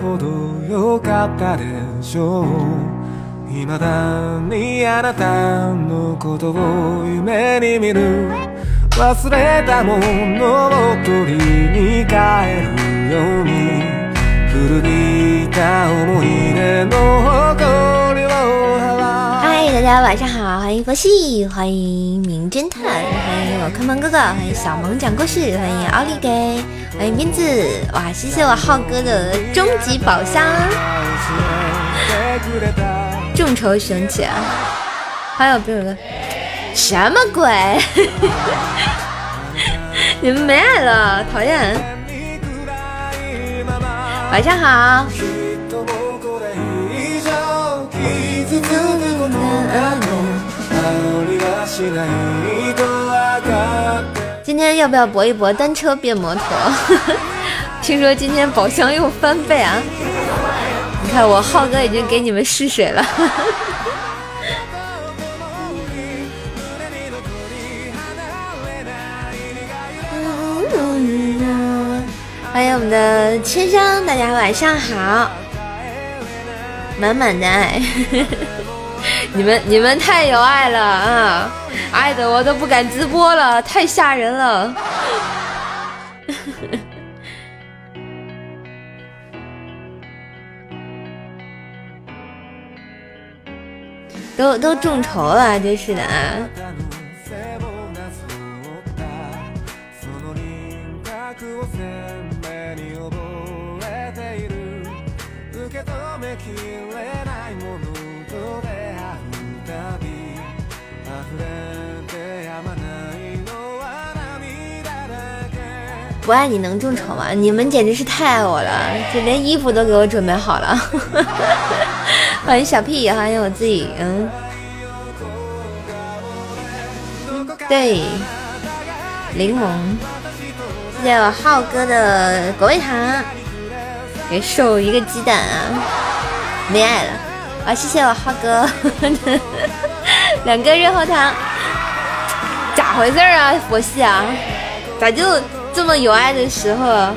ほど良かったでしょう。未だにあなたのことを夢に見る忘れたものを取りに帰るように。古びた思い出の誇り，大家晚上好，欢迎佛系，欢迎名侦探，欢迎我坑萌哥哥，欢迎小萌讲故事，欢迎奥利给，欢迎斌子，哇，谢谢我浩哥的终极宝箱，众筹雄起，还有比如哥，什么鬼？你们没爱了，讨厌。晚上好。今天要不要搏一搏单车变摩托？听说今天宝箱又翻倍啊！你看我浩哥已经给你们试水了。欢迎我们的千香，大家晚上好，满满的爱，你们你们太有爱了啊，爱的我都不敢直播了，太吓人了，都都众筹了，真是的啊。不爱你能众筹吗？你们简直是太爱我了，就连衣服都给我准备好了。欢迎小屁，欢迎我自己，嗯，对，柠檬，谢谢我浩哥的果味糖，给瘦一个鸡蛋啊，没爱了啊！谢谢我浩哥，两个热后糖，咋回事啊？佛系啊，咋就？这么有爱的时候，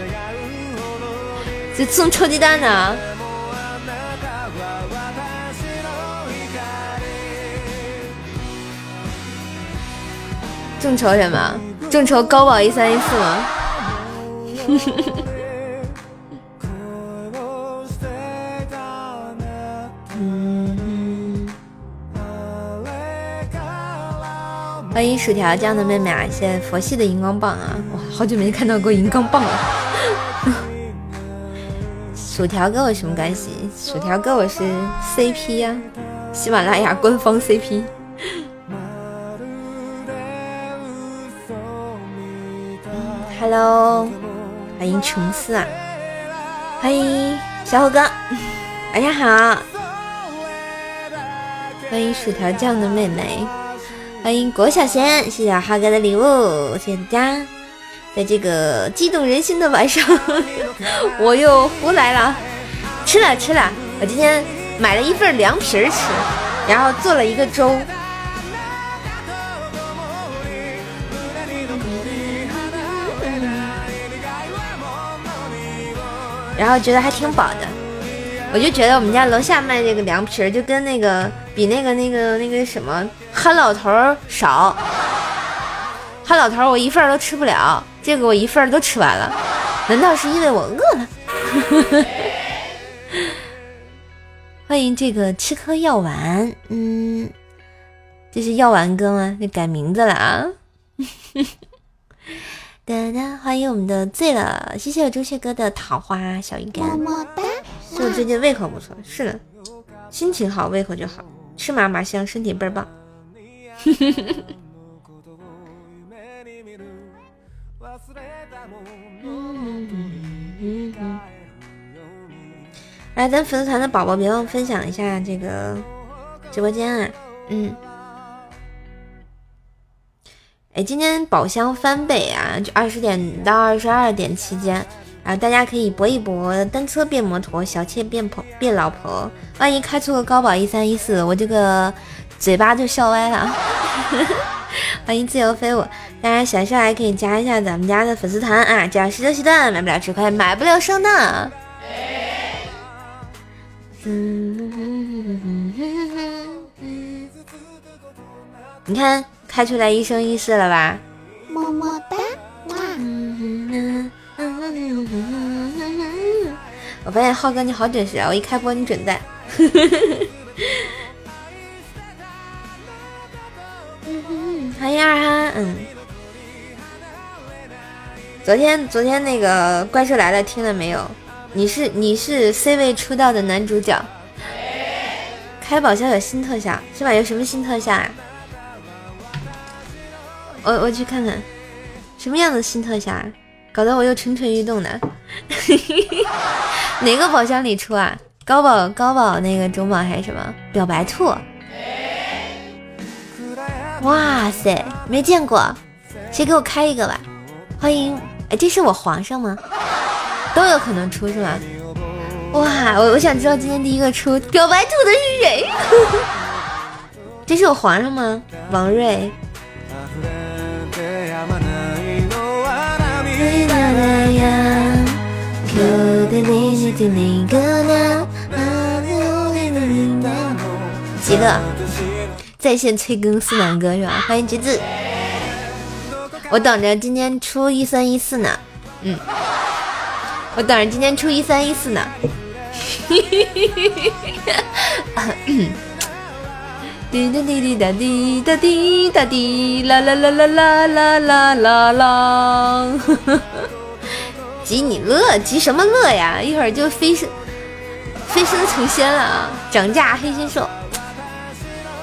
就送臭鸡蛋呢？众筹什么？众筹高保一三一四吗？欢迎薯条酱的妹妹啊！谢谢佛系的荧光棒啊！哇，好久没看到过荧光棒了。薯条跟我什么关系？薯条跟我是 CP 呀，喜马拉雅官方 CP。Hello，欢迎琼斯啊！欢迎小虎哥，晚上好！欢迎薯条酱的妹妹。欢迎郭小贤，谢谢哈哥的礼物，谢谢大家。在这个激动人心的晚上，我又胡来了，吃了吃了。我今天买了一份凉皮儿吃，然后做了一个粥，然后觉得还挺饱的。我就觉得我们家楼下卖这个凉皮儿，就跟那个比那个那个那个什么憨老头儿少。憨老头儿我一份儿都吃不了，这个我一份儿都吃完了。难道是因为我饿了？欢迎这个吃颗药丸，嗯，这是药丸哥吗？这改名字了啊！哒哒，欢迎我们的醉了，谢谢我朱雀哥的桃花小鱼干，么么哒。我最近胃口不错，是的，心情好，胃口就好，吃嘛嘛香，身体倍儿棒。来，咱粉丝团的宝宝别忘分享一下这个直播间啊，嗯。哎，今天宝箱翻倍啊，就二十点到二十二点期间。啊，大家可以搏一搏，单车变摩托，小妾变婆变老婆。万一开出个高保一三一四，我这个嘴巴就笑歪了。欢迎自由飞舞，大家喜欢上来可以加一下咱们家的粉丝团啊，这样十六七段买不了吃亏，买不了收呢。你看，开出来一生一世了吧？么么哒！哇 我发现浩哥你好准时啊！我一开播你准在。欢迎二哈，嗯。昨天昨天那个怪兽来了听了没有？你是你是 C 位出道的男主角。开宝箱有新特效是吧？有什么新特效啊？我我去看看，什么样的新特效？啊？搞得我又蠢蠢欲动呢。哪个宝箱里出啊？高宝高宝那个中宝还是什么？表白兔。哇塞，没见过，谁给我开一个吧？欢迎，哎，这是我皇上吗？都有可能出是吗？哇，我我想知道今天第一个出表白兔的是谁？这是我皇上吗？王瑞。极乐在线催更四南哥是吧？欢迎橘子，我等着今天出一三一四呢。嗯，我等着今天出一三一四呢。滴答滴滴答滴答滴答滴啦啦啦啦啦啦啦啦啦！急你乐，急什么乐呀？一会儿就飞升飞升成仙了啊！涨价黑心兽，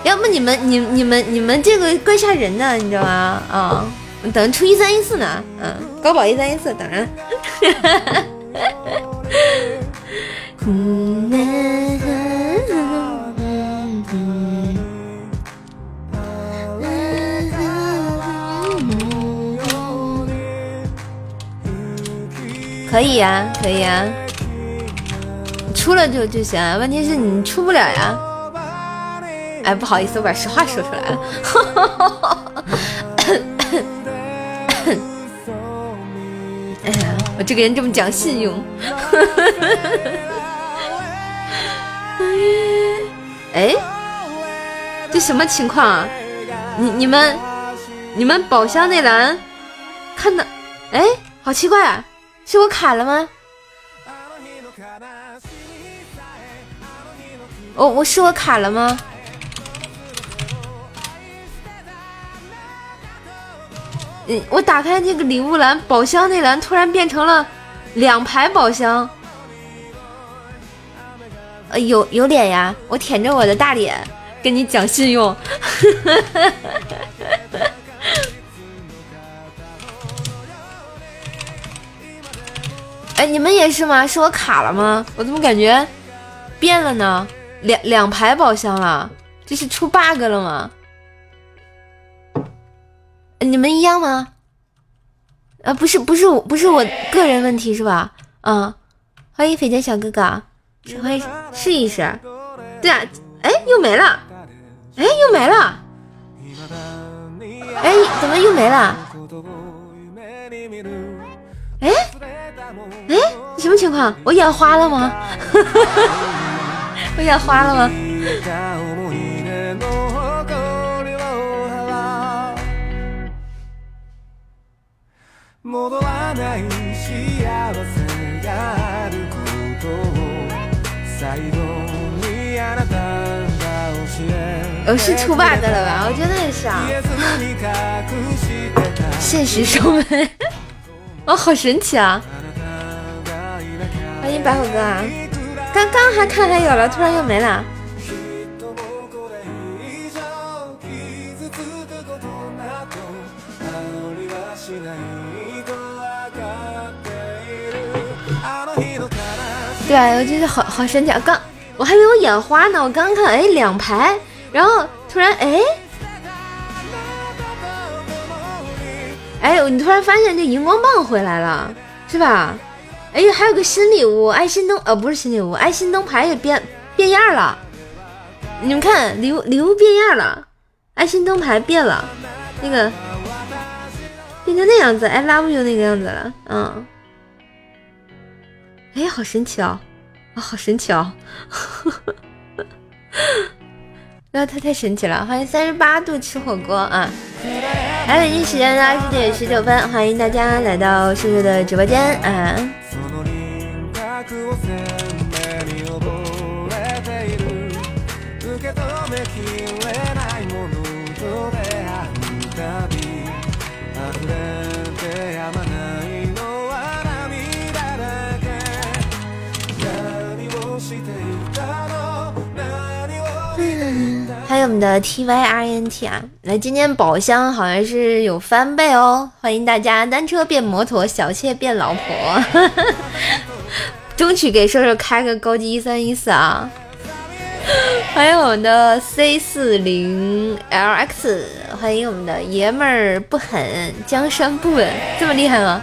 要不你们你你们你们这个怪吓人的，你知道吗？啊，等出一三一四呢，嗯，高保一三一四，等着。可以呀，可以呀，出了就就行。问题是你出不了呀。哎，不好意思，我把实话说出来了。哎呀，我这个人这么讲信用。哎，这什么情况啊？你你们你们宝箱那栏看到？哎，好奇怪啊！是我卡了吗？我我是我卡了吗？嗯，我打开那个礼物栏，宝箱那栏突然变成了两排宝箱。呃，有有脸呀！我舔着我的大脸跟你讲信用。哎，你们也是吗？是我卡了吗？我怎么感觉变了呢？两两排宝箱了，这是出 bug 了吗？你们一样吗？啊，不是，不是我，不是我个人问题是吧？嗯，欢迎肥剑小哥哥。欢迎试一试，对啊，哎，又没了，哎，又没了，哎，怎么又没了？哎，哎，什么情况？我眼花了吗？我眼花了吗？我是出 bug 了吧？我觉得也是啊。现实收尾，哦，好神奇啊！欢迎白虎哥啊！刚刚还看还有了，突然又没了。对啊，我觉得好好神奇啊！刚我还以为我眼花呢，我刚看，哎，两排，然后突然，哎，哎，你突然发现这荧光棒回来了，是吧？哎，还有个新礼物，爱心灯，呃，不是新礼物，爱心灯牌也变变样了。你们看，礼物礼物变样了，爱心灯牌变了，那个变成那样子，I love you 那个样子了，嗯。哎，好神奇哦！啊，好神奇哦！呵 呵那他太神奇了！欢迎三十八度吃火锅啊！来，北京时间的二十点十九分，欢迎大家来到叔叔的直播间啊！还有我们的 T Y R N T 啊，来，今天宝箱好像是有翻倍哦，欢迎大家单车变摩托，小妾变老婆，争取给瘦瘦开个高级一三一四啊！欢迎我们的 C 四零 L X，欢迎我们的爷们儿不狠，江山不稳，这么厉害吗？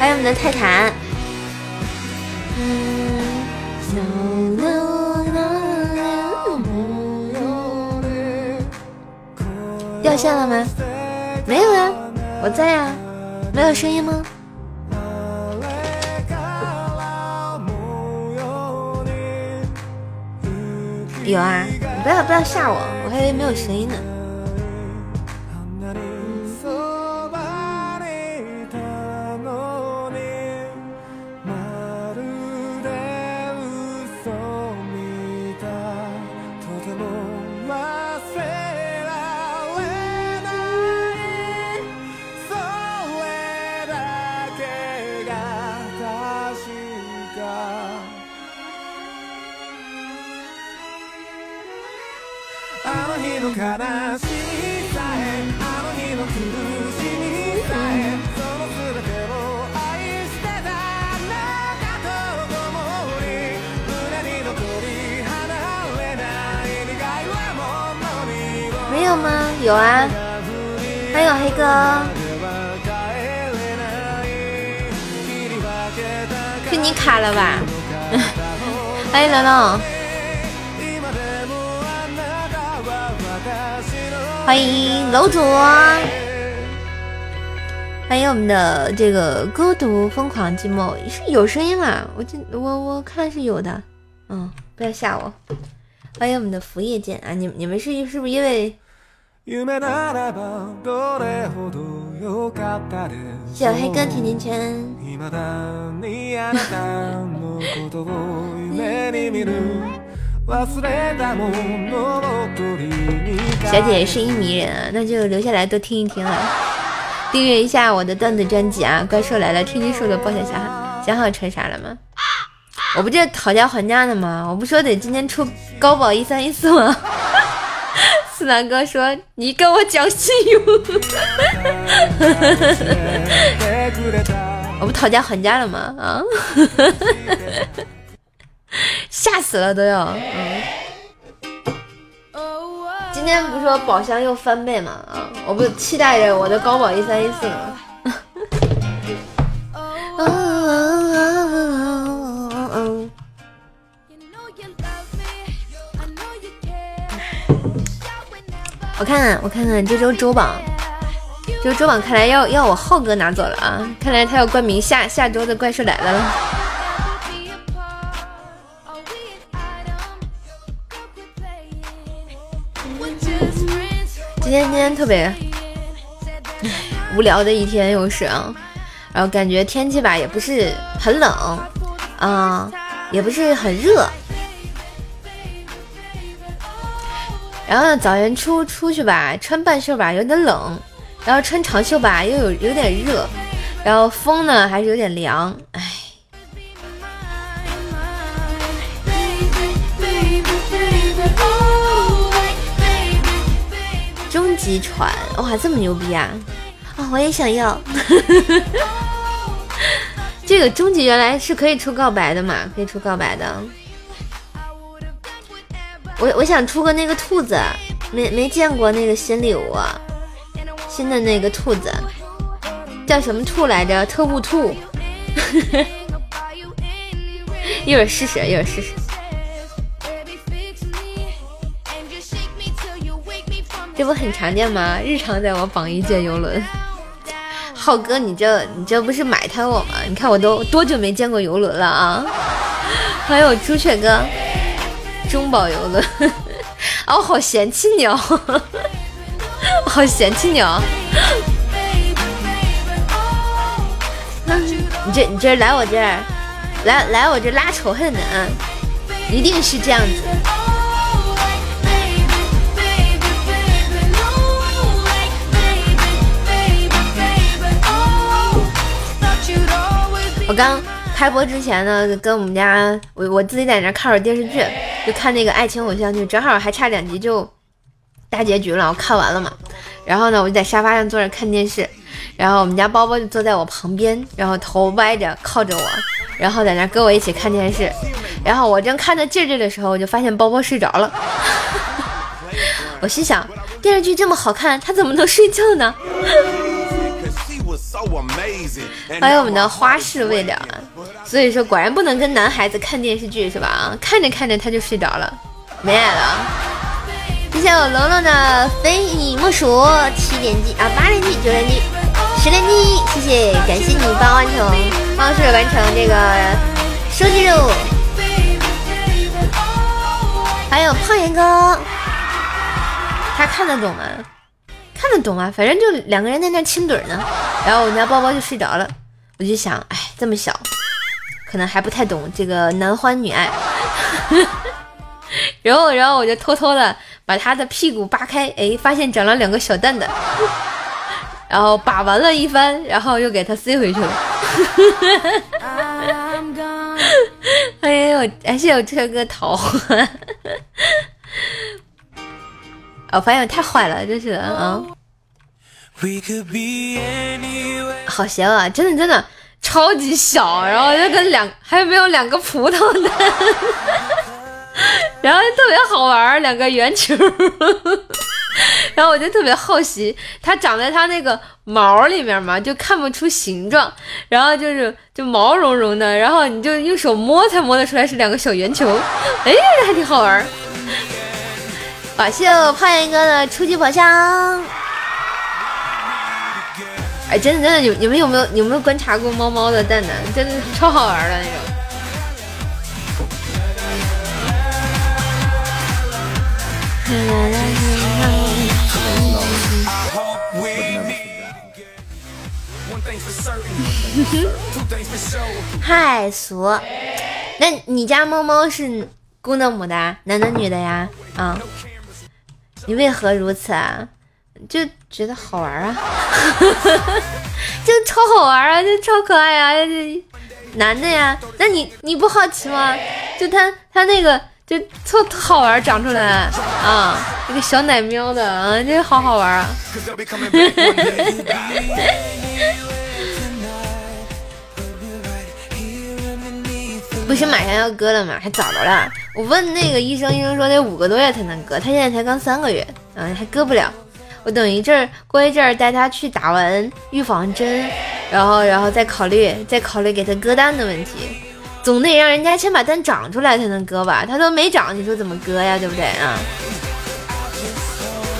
还有我们的泰坦，掉线了吗？没有呀，我在呀，没有声音吗？有啊，你不要不要吓我，我还以为没有声音呢。欢迎龙龙。欢迎楼主，欢迎我们的这个孤独疯狂寂寞是有声音吗？我记我我看是有的，嗯，不要吓我。欢迎我们的福叶剑啊，你你们是是不是因为？小黑哥甜甜圈。小姐声音迷人啊，那就留下来多听一听了。订阅一下我的段子专辑啊！怪兽来了，天津说的爆笑小孩。想好穿啥了吗？我不就讨价还价的吗？我不说得今天出高保一三一四吗？四郎哥说你跟我讲信用，我不讨价还价了吗？啊！吓死了都要，嗯。今天不是说宝箱又翻倍吗？啊，我不期待着我的高保一三一四吗？我看看，我看看这周周榜，这周周榜看来要要我浩哥拿走了啊！看来他要冠名下下周的怪兽来了了。今天今天特别无聊的一天又是啊，然后感觉天气吧也不是很冷啊，也不是很热，然后呢早晨出出去吧穿半袖吧有点冷，然后穿长袖吧又有有点热，然后风呢还是有点凉，哎。终极船，哇，这么牛逼啊！啊，我也想要。这个终极原来是可以出告白的嘛？可以出告白的。我我想出个那个兔子，没没见过那个新礼物，新的那个兔子叫什么兔来着？特务兔。一会儿试试，一会儿试试。这不很常见吗？日常在我榜一借游轮。浩哥，你这你这不是埋汰我吗？你看我都多久没见过游轮了啊！欢迎我朱雀哥，中宝游轮。啊，我好嫌弃你哦，好嫌弃你哦。你这你这来我这儿，来来我这拉仇恨的啊，一定是这样子。我刚开播之前呢，跟我们家我我自己在那看会电视剧，就看那个爱情偶像剧，正好还差两集就大结局了，我看完了嘛。然后呢，我就在沙发上坐着看电视。然后我们家包包就坐在我旁边，然后头歪着靠着我，然后在那跟我一起看电视。然后我正看着劲劲的时候，我就发现包包睡着了。我心想，电视剧这么好看，他怎么能睡觉呢？欢迎我们的花式未了。所以说，果然不能跟男孩子看电视剧是吧？啊，看着看着他就睡着了，没爱了。谢谢我龙龙的非你莫属，七连击啊，八连击，九连击。十连击，谢谢，感谢你帮完成，帮助完成这个收集任务。还有胖岩哥，他看得懂吗？看得懂啊，反正就两个人在那亲嘴呢。然后我们家包包就睡着了，我就想，哎，这么小，可能还不太懂这个男欢女爱。然后，然后我就偷偷的把他的屁股扒开，哎，发现长了两个小蛋蛋。然后把玩了一番，然后又给他塞回去了。哎呦，还是有这个桃花。我发现我太坏了，真是的啊！好香啊，真的真的超级小，然后就跟两还有没有两个葡萄呢？然后特别好玩，两个圆球。然后我就特别好奇，它长在它那个毛里面嘛，就看不出形状，然后就是就毛茸茸的，然后你就用手摸才摸得出来是两个小圆球，哎，还挺好玩。感谢我胖严哥的初级宝箱。哎，真的真的，你你们有没有有没有观察过猫猫的蛋蛋？真的超好玩的那种。嗨，俗，那你家猫猫是公的母的，男的女的呀？啊，你为何如此啊？就觉得好玩啊，就超好玩啊，就超可爱啊，男的呀？那你你不好奇吗？就他他那个。就特特好玩，长出来啊，一个小奶喵的啊，这好好玩啊！不是马上要割了吗？还早着呢。我问那个医生，医生说得五个多月才能割，他现在才刚三个月，嗯，还割不了。我等一阵儿，过一阵儿带他去打完预防针，然后，然后再考虑，再考虑给他割蛋的问题。总得让人家先把蛋长出来才能割吧，他都没长，你说怎么割呀？对不对啊？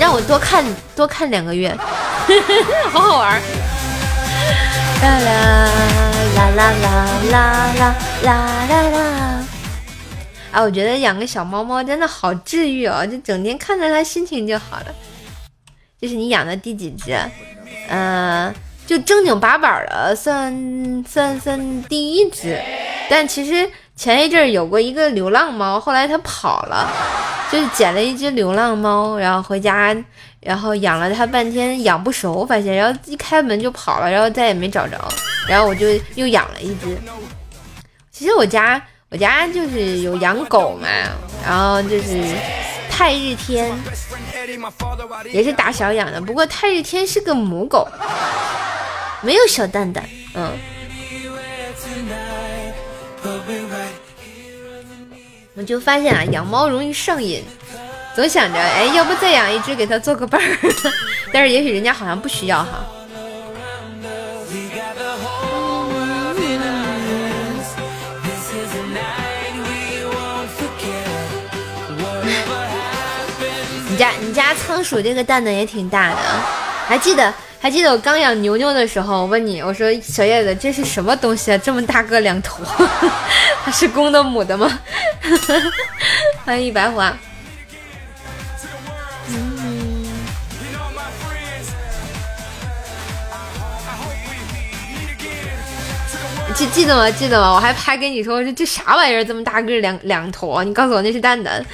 让我多看多看两个月，好好玩。啦 啦啦啦啦啦啦啦啦啦！啊，我觉得养个小猫猫真的好治愈哦，就整天看着它心情就好了。这是你养的第几只？嗯。就正经八百的算算算第一只，但其实前一阵有过一个流浪猫，后来它跑了，就是捡了一只流浪猫，然后回家，然后养了它半天，养不熟，发现，然后一开门就跑了，然后再也没找着，然后我就又养了一只。其实我家我家就是有养狗嘛，然后就是太日天，也是打小养的，不过太日天是个母狗。没有小蛋蛋，嗯，我就发现啊，养猫容易上瘾，总想着，哎，要不再养一只给它做个伴儿，但是也许人家好像不需要哈。你家你家仓鼠这个蛋蛋也挺大的，还记得还记得我刚养牛牛的时候，我问你，我说小叶子这是什么东西啊？这么大个两头，它是公的母的吗？欢迎一白花。记记得吗？记得吗？我还拍给你说，这这啥玩意儿？这么大个两两坨？你告诉我那是蛋蛋。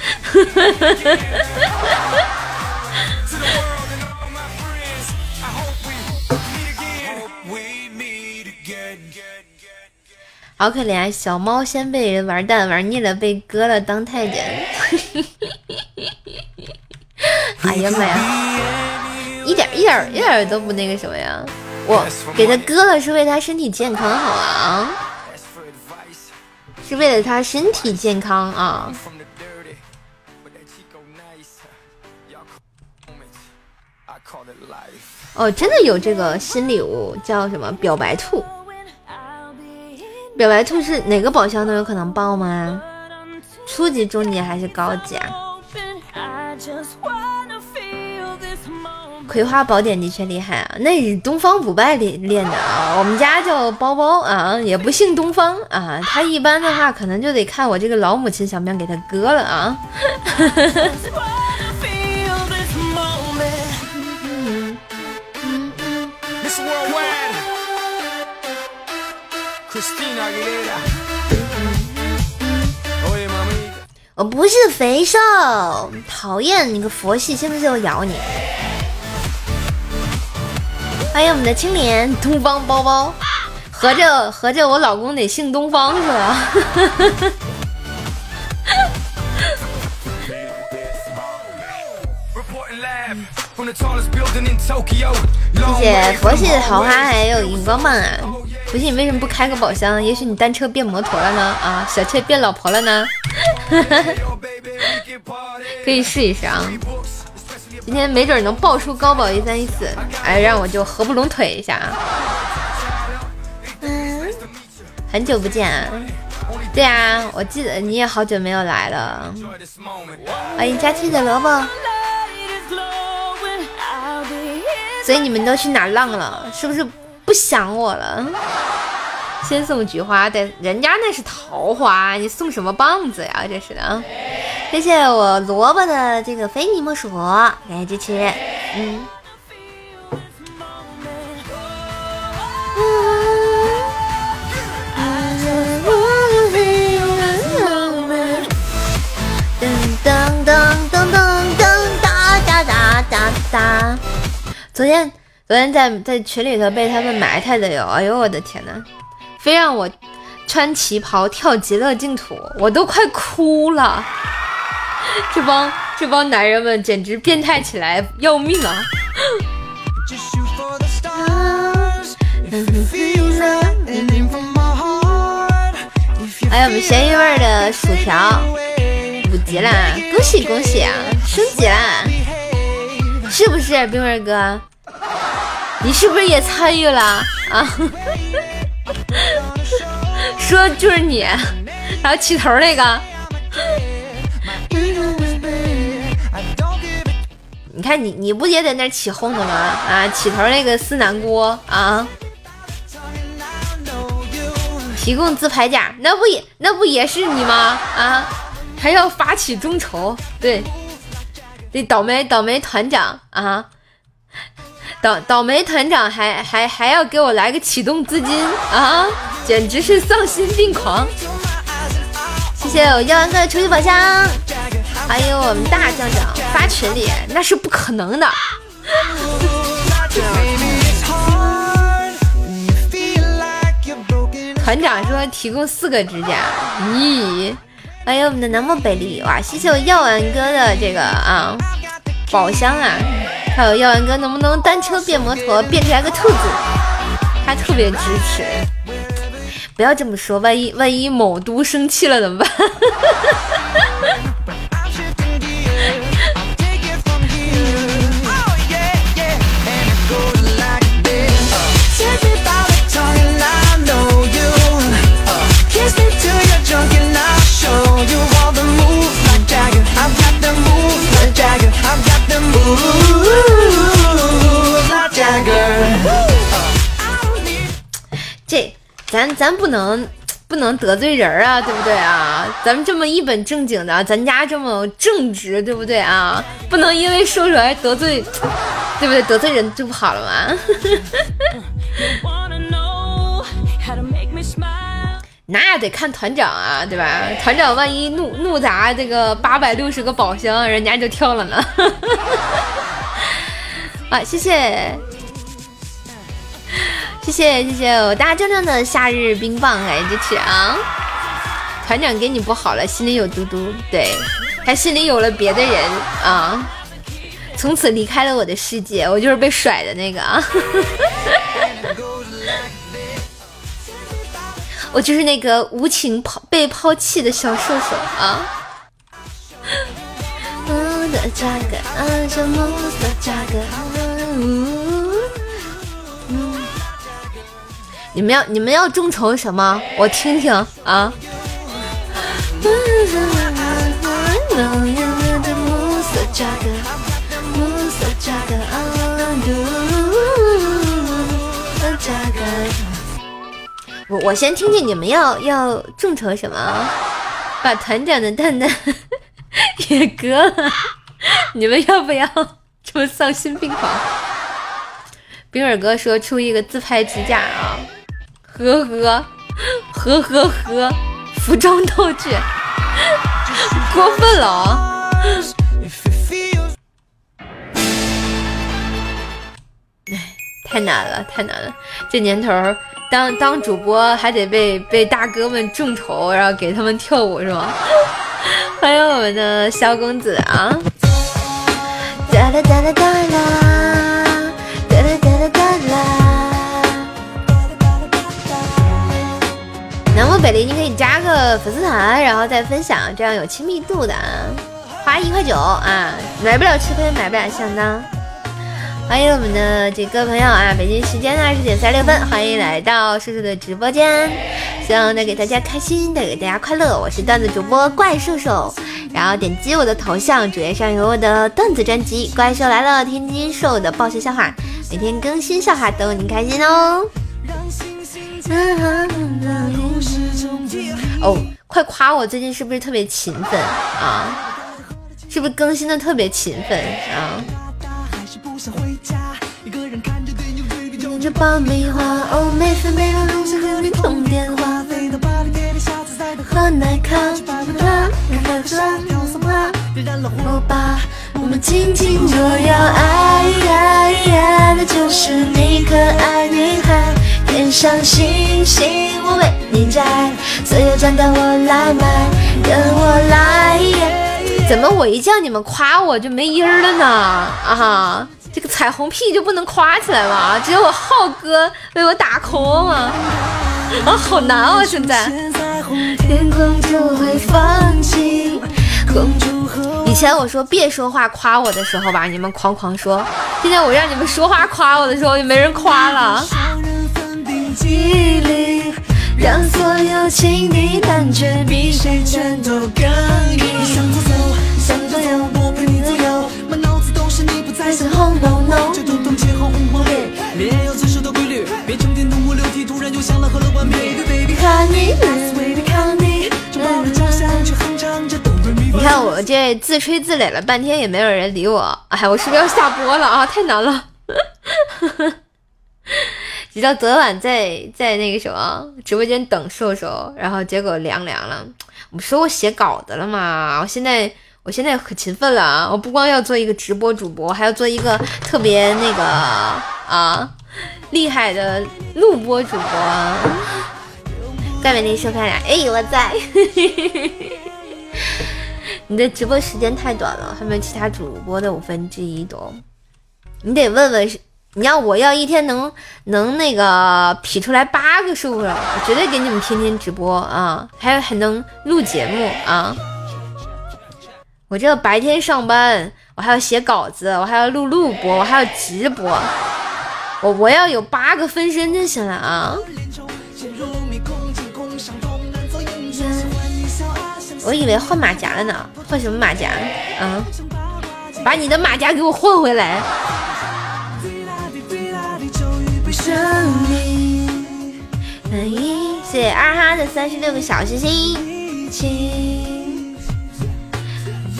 好可怜，小猫先被人玩蛋玩腻了，被割了当太监。哎呀妈呀，一点一点一点都不那个什么呀！我给他割了，是为他身体健康，好啊，是为了他身体健康啊。哦，真的有这个新礼物，叫什么表白兔？表白兔是哪个宝箱都有可能爆吗？初级、中级还是高级啊？葵花宝典的确厉害啊，那是东方不败练练的啊。我们家叫包包啊，也不姓东方啊。他一般的话，可能就得看我这个老母亲想不想给他割了啊。我不是肥瘦，讨厌你个佛系，信不信我咬你？欢迎我们的青莲东方包包，合着合着我老公得姓东方是吧？谢谢佛系桃花还有荧光棒啊！佛系你为什么不开个宝箱？也许你单车变摩托了呢？啊，小妾变老婆了呢？可以试一试啊！今天没准能爆出高保一三一四，哎，让我就合不拢腿一下啊！嗯，很久不见，对啊，我记得你也好久没有来了。欢迎佳期的萝卜，所以你们都去哪浪了？是不是不想我了？先送菊花，的，人家那是桃花，你送什么棒子呀？这是的啊！谢谢我萝卜的这个非你莫属，感谢支持。嗯。噔噔噔噔噔噔哒哒哒哒哒。昨天昨天在在群里头被他们埋汰的哟，哎呦我的天呐！非让我穿旗袍跳极乐净土，我都快哭了。这帮这帮男人们简直变态起来要命啊！哎呀我们咸鱼味的薯条五级啦，恭喜恭喜啊，升级啦！是不是冰棍哥？你是不是也参与了啊？说就是你，然后起头那个。你看你你不也在那起哄呢吗？啊，起头那个思南锅啊，提供自拍架，那不也那不也是你吗？啊，还要发起众筹，对，这倒霉倒霉团长啊，倒倒霉团长还还还要给我来个启动资金啊，简直是丧心病狂！谢谢我幺万哥的初级宝箱。欢迎我们大酱酱发群里，那是不可能的。团长说提供四个指甲，咦？欢迎我们的南漠北离，哇！谢谢我耀文哥的这个啊宝箱啊，还有耀文哥能不能单车变摩托变出来个兔子？他特别支持。不要这么说，万一万一某都生气了怎么办？咱咱不能不能得罪人啊，对不对啊？咱们这么一本正经的，咱家这么正直，对不对啊？不能因为说出来得罪，对不对？得罪人就不好了吗？那得看团长啊，对吧？团长万一怒怒砸这个八百六十个宝箱，人家就跳了呢。啊，谢谢，谢谢，谢谢我大正正的夏日冰棒，感谢支持啊！团长给你不好了，心里有嘟嘟，对，他心里有了别的人啊，从此离开了我的世界，我就是被甩的那个啊。我就是那个无情抛被抛弃的小射手啊！你们要你们要众筹什么？我听听啊！我我先听听你们要要众筹什么，把团长的蛋蛋 也割了，你们要不要这么丧心病狂？冰尔哥说出一个自拍支架啊，呵呵呵呵呵，服装道具，过分了啊！哎，太难了，太难了，这年头。当当主播还得被被大哥们众筹，然后给他们跳舞是吗？欢迎我们的萧公子啊！哒啦哒啦哒啦，你可以加个粉丝团，然后再分享，这样有亲密度的啊。花一块九啊，买不了吃亏，买不了上当。欢迎我们的这个朋友啊！北京时间二十点三十六分，欢迎来到叔叔的直播间，希望能给大家开心，带给大家快乐。我是段子主播怪兽兽，然后点击我的头像，主页上有我的段子专辑《怪兽来了》，天津兽的爆笑笑话，每天更新笑话逗你开心哦。哦，快夸我最近是不是特别勤奋啊？是不是更新的特别勤奋啊？着爆米花，哦，每分每秒都想和你通电话。飞到巴黎铁塔下，自在的喝奶咖。啦，开着跳桑巴，点燃了火把。我们紧紧就要爱爱爱，那就是你可爱女孩。天上星星我为你摘，所有账单我来买，跟我来。怎么我一叫你们夸我就没音儿了呢？啊！这个彩虹屁就不能夸起来吗？只有我浩哥为我打 call 吗？啊，好难哦！现在。以前我说别说话夸我的时候吧，你们狂狂说；现在我让你们说话夸我的时候，就没人夸了。让所有情敌胆怯，比谁拳头更硬。向左走，向左游，我陪你左右，满脑子都是你不在身后。No no，就通通切后红黄绿，恋有自首的规律，别成天动物流涕，突然又想了何乐观灭。Baby，看你，Baby，看你，就抱着家乡去哼唱着。你看我这自吹自擂了半天，也没有人理我。哎，我是不是要下播了啊？太难了。你知道昨晚在在那个什么直播间等瘦瘦，然后结果凉凉了。我说我写稿子了嘛，我现在我现在可勤奋了啊！我不光要做一个直播主播，还要做一个特别那个啊厉害的录播主播。怪美丽收看呀！哎，我在。你的直播时间太短了，还没有其他主播的五分之一多。你得问问。你要我要一天能能那个劈出来八个数，我绝对给你们天天直播啊！还有还能录节目啊！我这白天上班，我还要写稿子，我还要录录播，我还要直播，我我要有八个分身就行了啊！我以为换马甲了呢，换什么马甲？啊！把你的马甲给我换回来！谢谢二哈的三十六个小星星，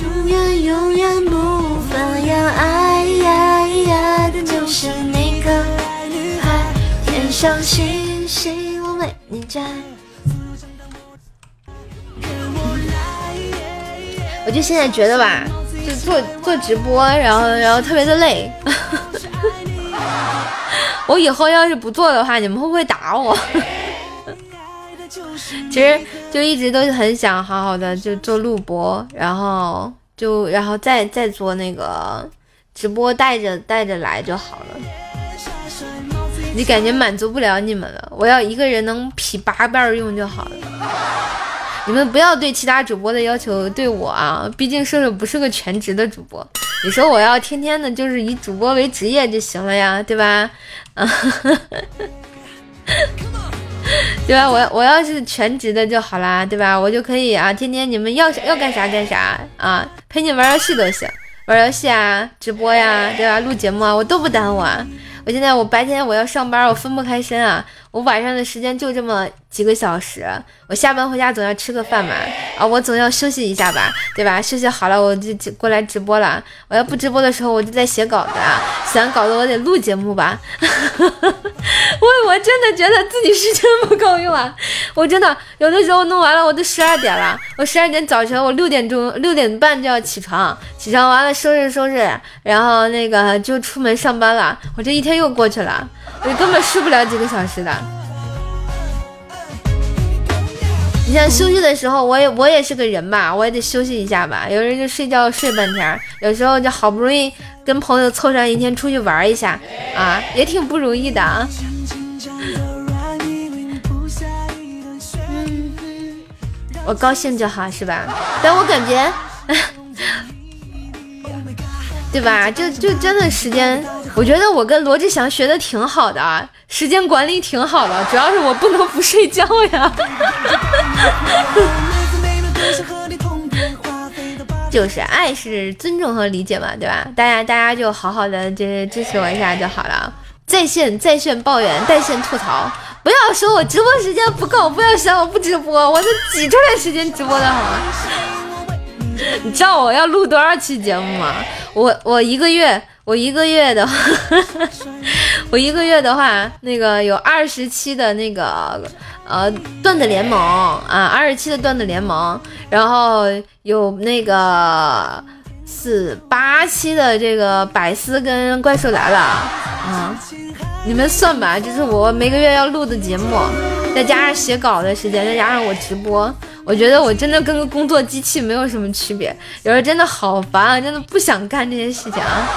永远永远不放羊，爱呀呀的就是那个女孩，天上星星我为你摘。我就现在觉得吧，就做做直播，然后然后特别的累。我以后要是不做的话，你们会不会打我？其实就一直都很想好好的就做录播，然后就然后再再做那个直播，带着带着来就好了。你感觉满足不了你们了，我要一个人能劈八瓣用就好了。你们不要对其他主播的要求对我啊，毕竟射手不是个全职的主播。你说我要天天的就是以主播为职业就行了呀，对吧？啊。对吧？我我要是全职的就好啦，对吧？我就可以啊，天天你们要要干啥干啥啊，陪你玩游戏都行，玩游戏啊，直播呀，对吧？录节目啊，我都不耽误啊。我现在我白天我要上班，我分不开身啊。我晚上的时间就这么几个小时，我下班回家总要吃个饭嘛，啊，我总要休息一下吧，对吧？休息好了我就过来直播了。我要不直播的时候，我就在写稿子啊，写完稿子我得录节目吧。我我真的觉得自己时间不够用啊，我真的有的时候弄完了我都十二点了，我十二点早晨我六点钟六点半就要起床，起床完了收拾收拾，然后那个就出门上班了，我这一天又过去了。我根本睡不了几个小时的。你像休息的时候，我也我也是个人吧，我也得休息一下吧。有人就睡觉睡半天，有时候就好不容易跟朋友凑上一天出去玩一下啊，也挺不容易的啊。我高兴就好是吧？但我感觉。对吧？就就真的时间，我觉得我跟罗志祥学的挺好的，时间管理挺好的，主要是我不能不睡觉呀。就是爱是尊重和理解嘛，对吧？大家大家就好好的这支持我一下就好了。在线在线抱怨，在线吐槽，不要说我直播时间不够，不要想我不直播，我都挤出来时间直播的好吗？你知道我要录多少期节目吗？我我一个月，我一个月的，我一个月的话，那个有二十期的那个呃段子联盟啊，二十期的段子联盟，然后有那个四八期的这个百思跟怪兽来了啊，你们算吧，就是我每个月要录的节目，再加上写稿的时间，再加上我直播。我觉得我真的跟个工作机器没有什么区别，有时候真的好烦啊，真的不想干这些事情啊。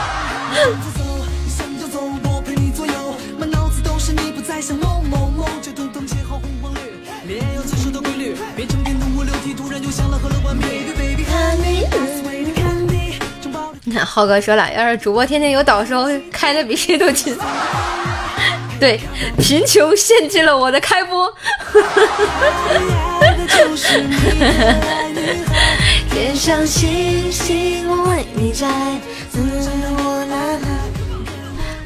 你 看浩哥说了，要是主播天天有导收，开的比谁都勤。对，贫穷限制了我的开播。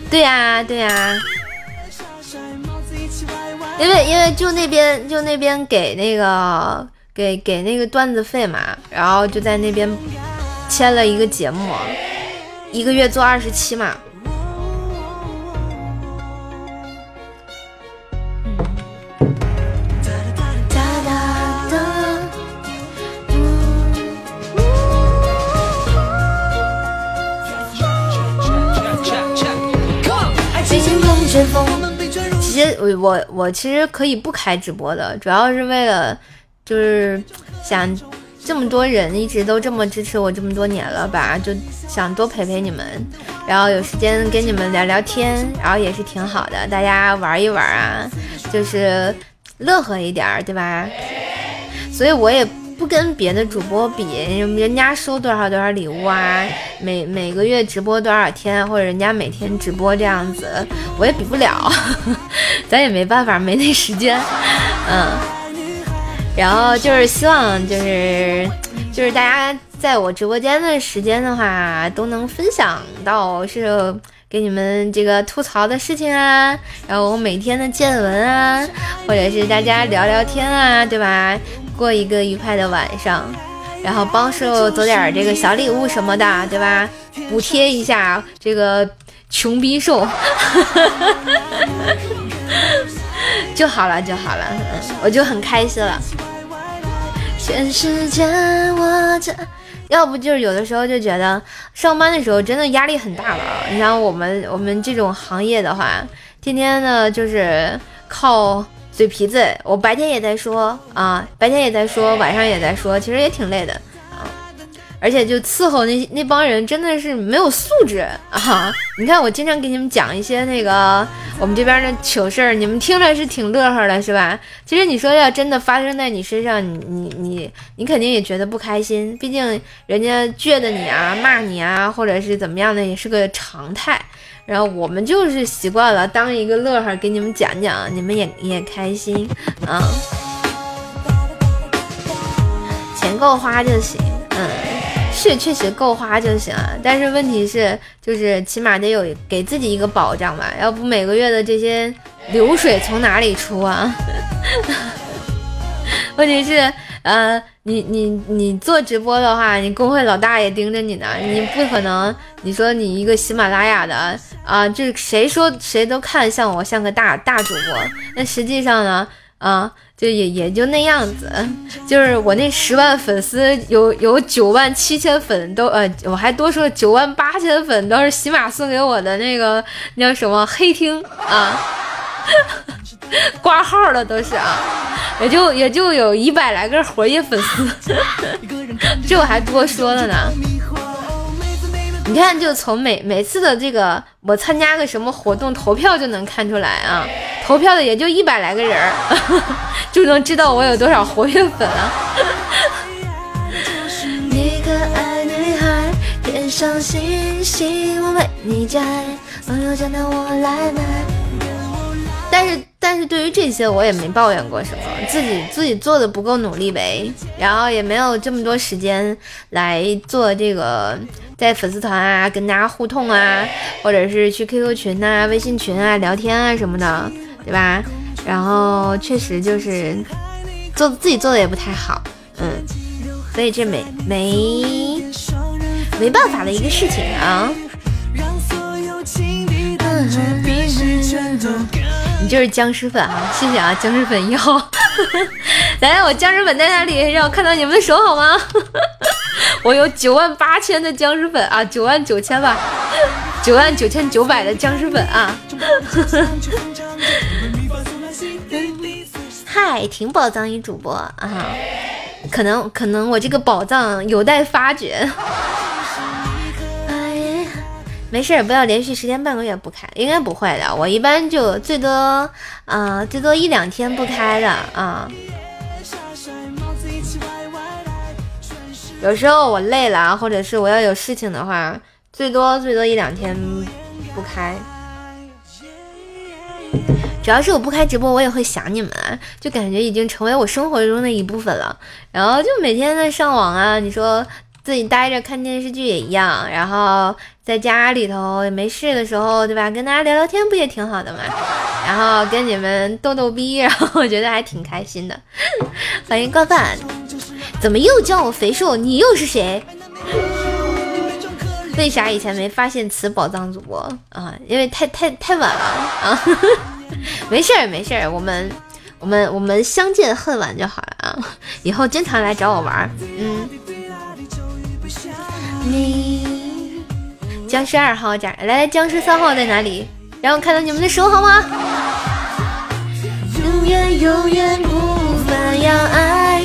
对呀，对呀。因为因为就那边就那边给那个给给那个段子费嘛，然后就在那边签了一个节目，一个月做二十期嘛。我我我其实可以不开直播的，主要是为了就是想这么多人一直都这么支持我这么多年了吧，就想多陪陪你们，然后有时间跟你们聊聊天，然后也是挺好的，大家玩一玩啊，就是乐呵一点，对吧？所以我也。不跟别的主播比，人家收多少多少礼物啊，每每个月直播多少天，或者人家每天直播这样子，我也比不了，咱也没办法，没那时间，嗯，然后就是希望就是就是大家在我直播间的时间的话，都能分享到是给你们这个吐槽的事情啊，然后我每天的见闻啊，或者是大家聊聊天啊，对吧？过一个愉快的晚上，然后帮手走点这个小礼物什么的，对吧？补贴一下这个穷逼兽，就好了就好了，我就很开心了。全世界我这。要不就是有的时候就觉得上班的时候真的压力很大了。你像我们我们这种行业的话，天天呢就是靠嘴皮子。我白天也在说啊，白天也在说，晚上也在说，其实也挺累的。而且就伺候那那帮人真的是没有素质啊！你看我经常给你们讲一些那个我们这边的糗事儿，你们听着是挺乐呵的，是吧？其实你说要真的发生在你身上，你你你你肯定也觉得不开心，毕竟人家倔的你啊，骂你啊，或者是怎么样的，也是个常态。然后我们就是习惯了当一个乐呵给你们讲讲，你们也也开心啊，钱够花就行，是确实够花就行啊，但是问题是，就是起码得有给自己一个保障吧，要不每个月的这些流水从哪里出啊？问题是，呃，你你你做直播的话，你工会老大爷盯着你呢，你不可能，你说你一个喜马拉雅的啊，就是谁说谁都看像我像个大大主播，那实际上呢，啊。就也也就那样子，就是我那十万粉丝有有九万七千粉都呃，我还多说九万八千粉都是喜马送给我的那个那叫什么黑听啊，挂号的都是啊，也就也就有一百来个活跃粉丝，这我还多说了呢。你看，就从每每次的这个我参加个什么活动投票就能看出来啊，投票的也就一百来个人儿，就能知道我有多少活跃粉啊。但是但是对于这些我也没抱怨过什么，自己自己做的不够努力呗，然后也没有这么多时间来做这个。在粉丝团啊，跟大家互动啊，或者是去 QQ 群呐、微信群啊聊天啊什么的，对吧？然后确实就是做自己做的也不太好，嗯，所以这没没没办法的一个事情啊。你就是僵尸粉哈，谢谢啊，僵尸粉一号。来，我僵尸粉在哪里？让我看到你们的手好吗？我有九万八千的僵尸粉啊，九万九千吧，九万九千九百的僵尸粉啊！嗨，挺宝藏一主播啊，可能可能我这个宝藏有待发掘。没事，不要连续十天半个月不开，应该不会的。我一般就最多啊，最多一两天不开的啊。有时候我累了，或者是我要有事情的话，最多最多一两天不开。主要是我不开直播，我也会想你们，就感觉已经成为我生活中的一部分了。然后就每天在上网啊，你说自己待着看电视剧也一样，然后在家里头也没事的时候，对吧？跟大家聊聊天不也挺好的嘛？然后跟你们逗逗逼，然后我觉得还挺开心的。欢迎高饭。怎么又叫我肥瘦？你又是谁？为啥以前没发现此宝藏主播啊？因为太太太晚了啊！没事儿没事儿，我们我们我们相见恨晚就好了啊！以后经常来找我玩儿。嗯。你僵尸二号在，来来，僵尸三号在哪里？让我看到你们的手好吗？永远永远无法要爱。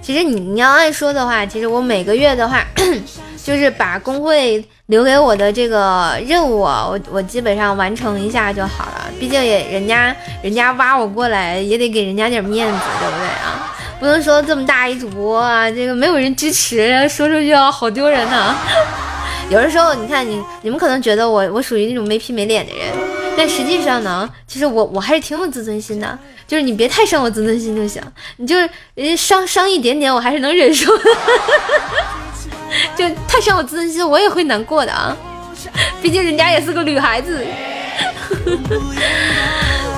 其实你你要按说的话，其实我每个月的话，就是把工会留给我的这个任务，我我基本上完成一下就好了。毕竟也人家人家挖我过来，也得给人家点面子，对不对啊？不能说这么大一主播啊，这个没有人支持，说出去啊好丢人呢。有的时候，你看你你们可能觉得我我属于那种没皮没脸的人，但实际上呢，其实我我还是挺有自尊心的。就是你别太伤我自尊心就行，你就是伤伤一点点，我还是能忍受的。就太伤我自尊心，我也会难过的啊，毕竟人家也是个女孩子。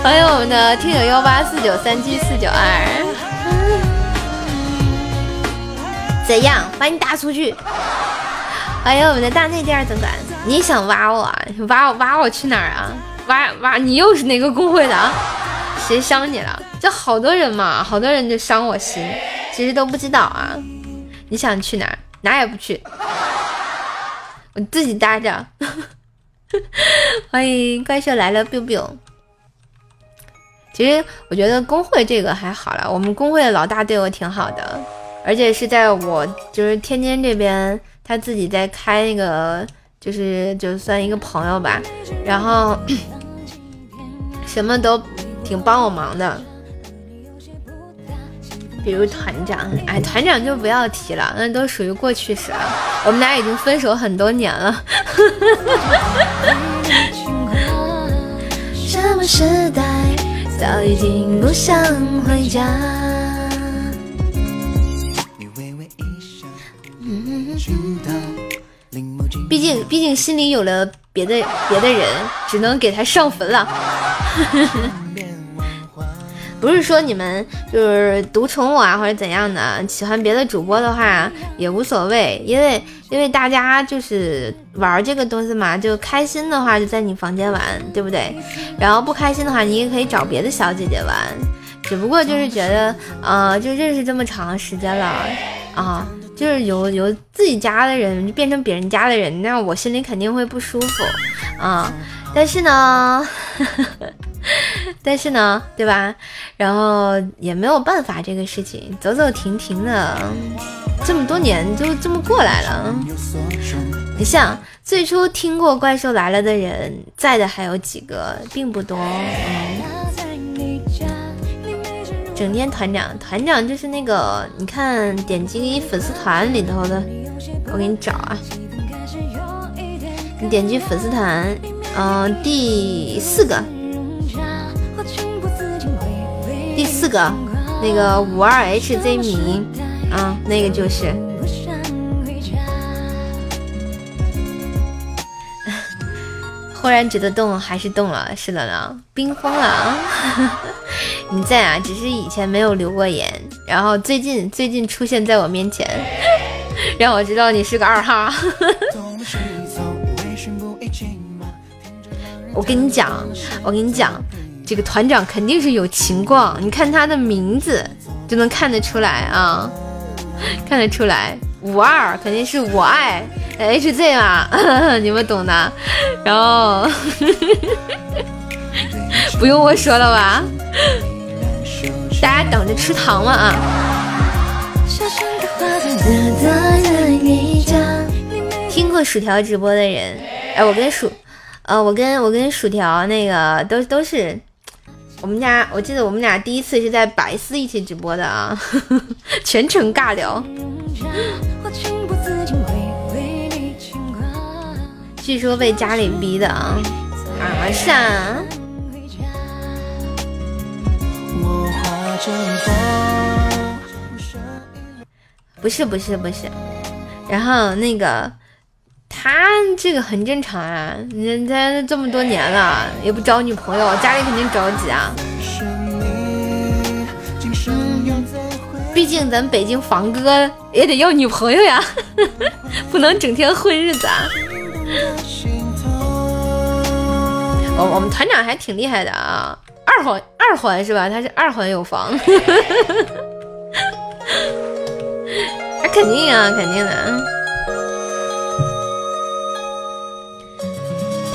欢迎我们的听友幺八四九三七四九二，怎样？把你打出去！欢迎我们的大内第二总管，你想挖我？挖我挖我去哪儿啊？挖挖你又是哪个公会的？啊？谁伤你了？这好多人嘛，好多人就伤我心，其实都不知道啊。你想去哪儿？哪也不去，我自己待着。欢迎怪兽来了，biu biu。其实我觉得工会这个还好了，我们工会的老大对我挺好的，而且是在我就是天津这边。他自己在开那个，就是就算一个朋友吧，然后 什么都挺帮我忙的，比如团长，哎，团长就不要提了，那都属于过去式了。我们俩已经分手很多年了。什么时代早已经不想回家？毕竟，毕竟心里有了别的别的人，只能给他上坟了。不是说你们就是独宠我啊，或者怎样的，喜欢别的主播的话也无所谓，因为因为大家就是玩这个东西嘛，就开心的话就在你房间玩，对不对？然后不开心的话，你也可以找别的小姐姐玩。只不过就是觉得，呃，就认识这么长时间了啊。就是由由自己家的人变成别人家的人，那我心里肯定会不舒服啊。但是呢，但是呢，对吧？然后也没有办法，这个事情走走停停的，这么多年就这么过来了。你像最初听过《怪兽来了》的人，在的还有几个，并不多。整天团长，团长就是那个，你看点击粉丝团里头的，我给你找啊，你点击粉丝团，嗯，第四个，第四个，那个五二 HZ 米，啊，那个就是。忽然觉得动还是动了，是的呢，冰封了啊！你在啊，只是以前没有留过言，然后最近最近出现在我面前，让我知道你是个二哈。我跟你讲，我跟你讲，这个团长肯定是有情况，你看他的名字就能看得出来啊，看得出来，五二肯定是我爱。H Z 嘛，你们懂的。然后 不用我说了吧？大家等着吃糖了啊！听过薯条直播的人，哎，我跟薯，呃，我跟我跟薯条那个都都是我们家，我记得我们俩第一次是在百思一起直播的啊，全程尬聊。据说被家里逼的啊。啊是啊，不是不是不是，然后那个他这个很正常啊，人家这么多年了也不找女朋友，家里肯定着急啊。毕竟咱北京房哥也得要女朋友呀，不能整天混日子啊。我我们团长还挺厉害的啊，二环二环是吧？他是二环有房，那 肯定啊，肯定的。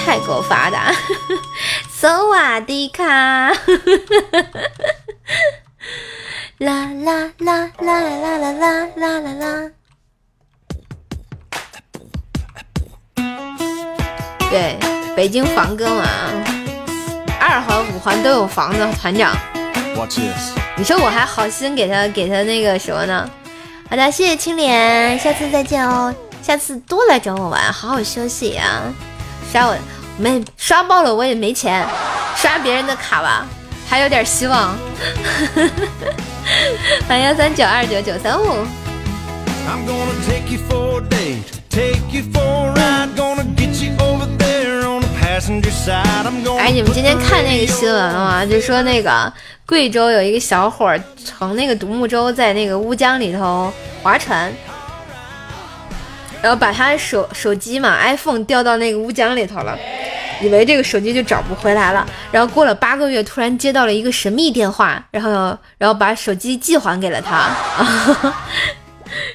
泰国发达，索瓦迪卡，啦啦啦啦啦啦啦啦啦啦。对，北京房哥嘛，二环、五环都有房子。团长，你说我还好心给他给他那个什么呢？好的，谢谢青莲，下次再见哦，下次多来找我玩，好好休息啊。刷我没刷爆了，我也没钱，刷别人的卡吧，还有点希望。欢迎幺三九二九九三五。哎，你们今天看那个新闻了吗？就说那个贵州有一个小伙乘那个独木舟在那个乌江里头划船，然后把他手手机嘛 iPhone 掉到那个乌江里头了，以为这个手机就找不回来了。然后过了八个月，突然接到了一个神秘电话，然后然后把手机寄还给了他，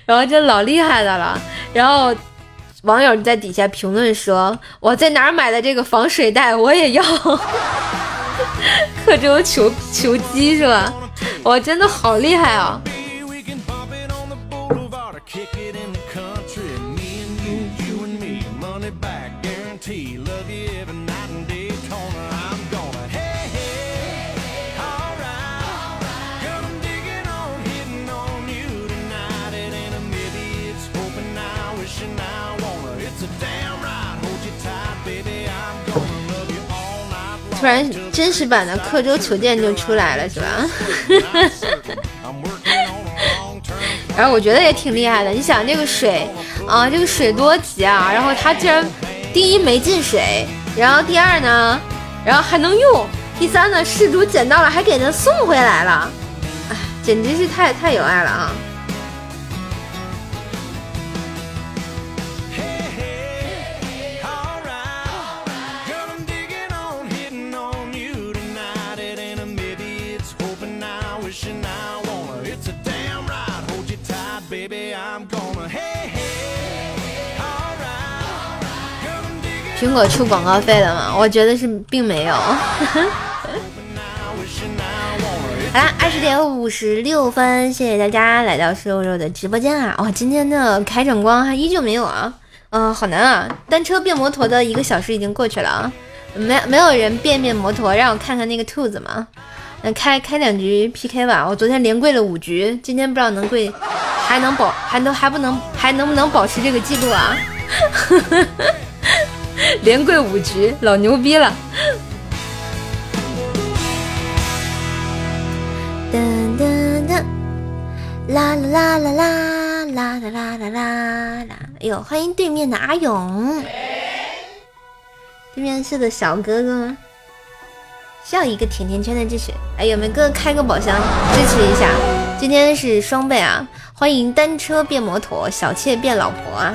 然后这老厉害的了，然后。网友在底下评论说：“我在哪儿买的这个防水袋？我也要。刻舟求求机是吧？我真的好厉害啊！”突然，真实版的刻舟求剑就出来了，是吧？然后我觉得也挺厉害的。你想这个水啊，这个水多急啊！然后他竟然第一没进水，然后第二呢，然后还能用，第三呢，失主捡到了还给他送回来了，哎，简直是太太有爱了啊！苹果出广告费了吗？我觉得是并没有。好啦，二十点五十六分，谢谢大家来到瘦肉的直播间啊！哇，今天的开场光还依旧没有啊？嗯，好难啊！单车变摩托的一个小时已经过去了啊，没没有人变变摩托，让我看看那个兔子嘛。那开开两局 PK 吧，我昨天连跪了五局，今天不知道能跪，还能保，还能还不能，还能不能保持这个记录啊？连跪五局，老牛逼了！噔噔噔，啦啦啦啦啦啦啦啦啦啦啦！哎呦，欢迎对面的阿勇，对面是个小哥哥，需要一个甜甜圈的支持。哎，有没有哥开个宝箱支持一下？今天是双倍啊！欢迎单车变摩托，小妾变老婆啊！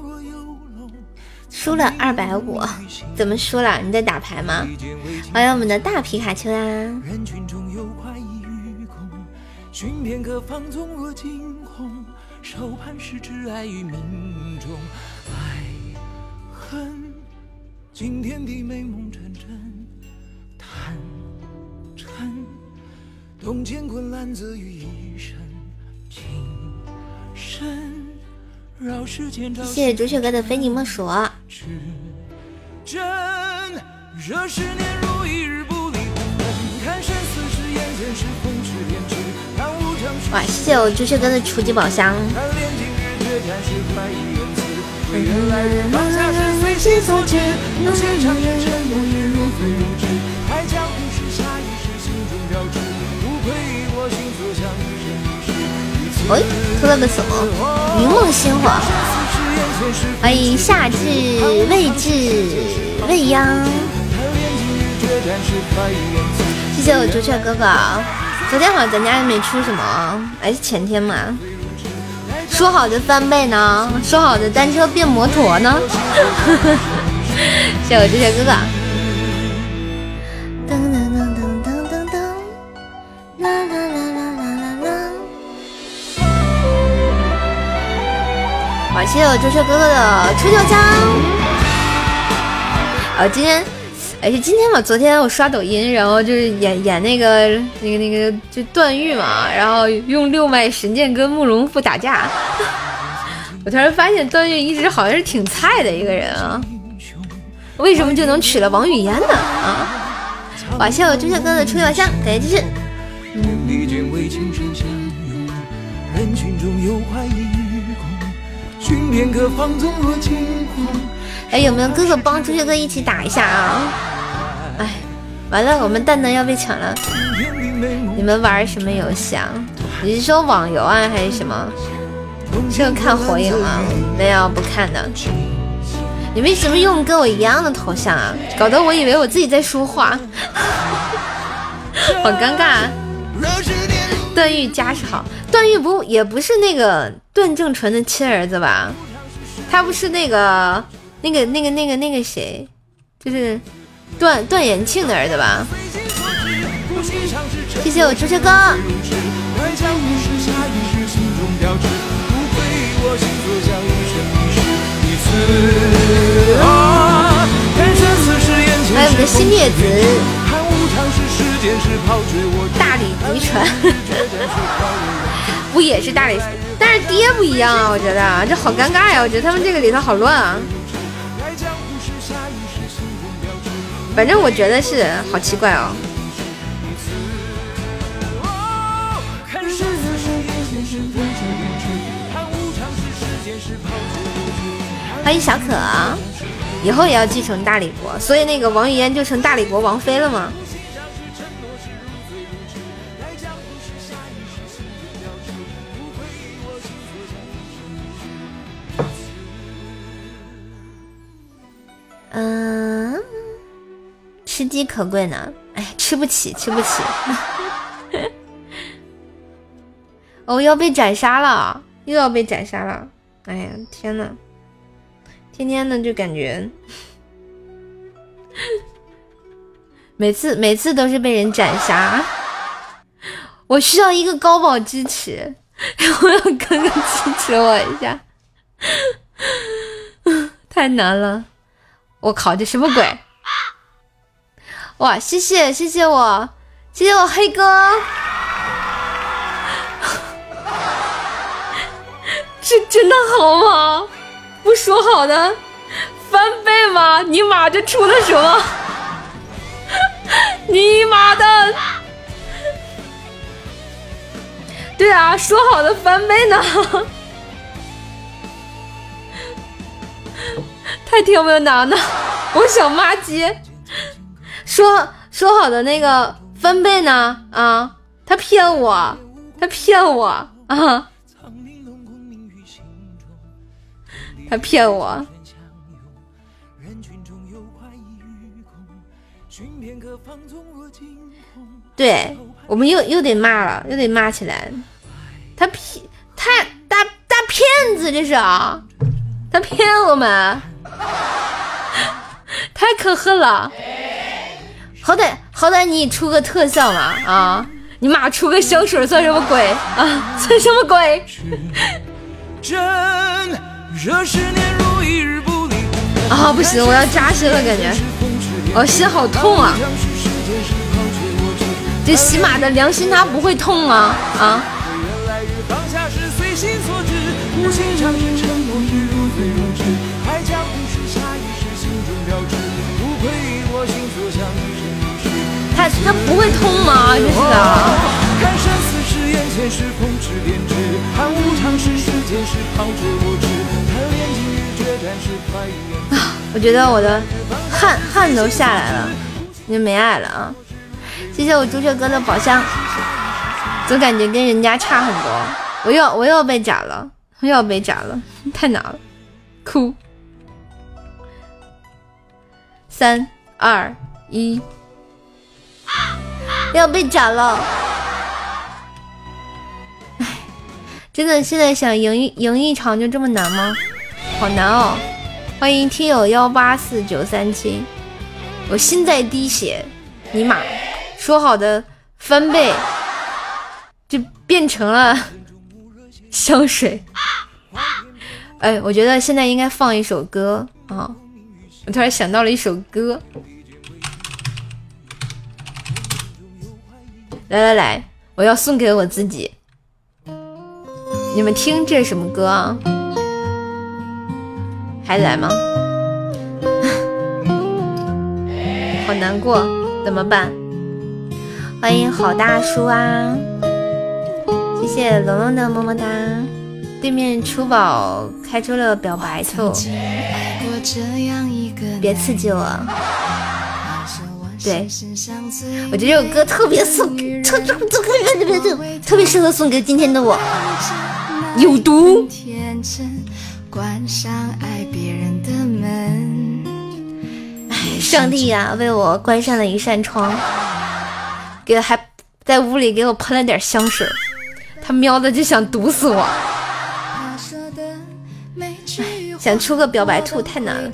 输了二百五，怎么输了？你在打牌吗？欢迎我们的大皮卡丘啦、啊！寻片刻放纵惊鸿，手爱命中，爱恨天，美梦成真，动乾坤于一身，情深。谢谢朱雀哥的非你莫属。哇，谢谢我朱雀哥的初级宝箱。喂，出了个什么？云梦星火，欢迎夏至未至未央，谢谢我朱雀哥哥。昨天好像咱家也没出什么，还是前天嘛？说好的翻倍呢？说好的单车变摩托呢？谢谢我朱雀哥哥。谢谢我朱雀哥哥的初九奖。啊，今天哎，是今天嘛？昨天我刷抖音，然后就是演演那个那个那个就段誉嘛，然后用六脉神剑跟慕容复打架。我突然发现段誉一直好像是挺菜的一个人啊，为什么就能娶了王语嫣呢？啊！哇，谢我朱雀哥的初夜香，感谢支持。哎，有没有哥哥帮朱雀哥一起打一下啊？哎，完了，我们蛋蛋要被抢了。你们玩什么游戏啊？你是说网游啊，还是什么？是看火影吗？没有，不看的。你为什么用跟我一样的头像啊？搞得我以为我自己在说话，好尴尬。段誉家世好，段誉不也不是那个段正淳的亲儿子吧？他不是那个。那个、那个、那个、那个谁，就是段段延庆的儿子吧？谢谢我朱雀哥。还有我的新列子，大理嫡传，不也是大理？但是爹不一样啊，我觉得这好尴尬呀！我觉得他们这个里头好乱啊。反正我觉得是好奇怪哦。欢迎小可，以后也要继承大理国，所以那个王语嫣就成大理国王妃了吗？嗯。吃鸡可贵呢，哎，吃不起，吃不起。哦，要被斩杀了，又要被斩杀了。哎呀，天呐，天天的就感觉，每次每次都是被人斩杀。我需要一个高保支持，我要哥哥支持我一下。太难了，我靠，这什么鬼？哇，谢谢谢谢我，谢谢我黑哥，这真的好吗？不说好的翻倍吗？你妈这出的什么？你妈的！对啊，说好的翻倍呢？太听不懂呢，我小妈鸡。说说好的那个翻倍呢？啊，他骗我，他骗我啊！他骗我。对我们又又得骂了，又得骂起来。他骗他大大骗子，这是啊！他骗我们，太可恨了。好歹好歹你出个特效嘛啊！你妈出个香水算什么鬼啊？算什么鬼？啊不行，我要扎心了，感觉，我心好痛啊！这喜马的良心它不会痛吗？啊？他他不会痛吗？真是的。啊，我觉得我的汗汗都下来了，你没爱了啊！谢谢我朱雀哥的宝箱，总感觉跟人家差很多。我又我又被斩了，又要被斩了，太难了，哭。三二一。要被斩了！哎，真的，现在想赢一赢一场就这么难吗？好难哦！欢迎听友幺八四九三七，我心在滴血，尼玛，说好的翻倍 就变成了 香水。哎，我觉得现在应该放一首歌啊！我突然想到了一首歌。来来来，我要送给我自己。你们听，这是什么歌？还来吗？好难过，怎么办？欢迎好大叔啊！谢谢龙龙的么么哒。对面初宝开出了表白兔，别刺激我。对，我觉得这首歌特别送，特特特特别特特别适合送给今天的我。有毒。上帝呀，为我关上了一扇窗，给还在屋里给我喷了点香水，他喵的就想毒死我。想出个表白兔太难了。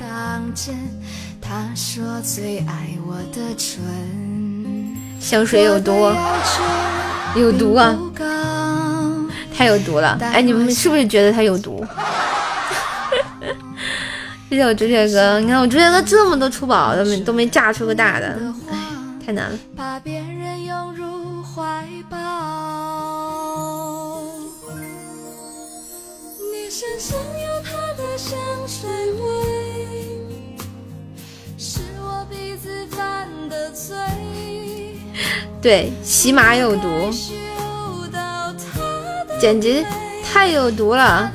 香水有毒，有毒啊！太有毒了！哎，你们是不是觉得它有毒？谢谢我朱雪哥，你看我朱雪哥这么多出宝都没都没炸出个大的，哎，太难了。对，喜马有毒，简直太有毒了。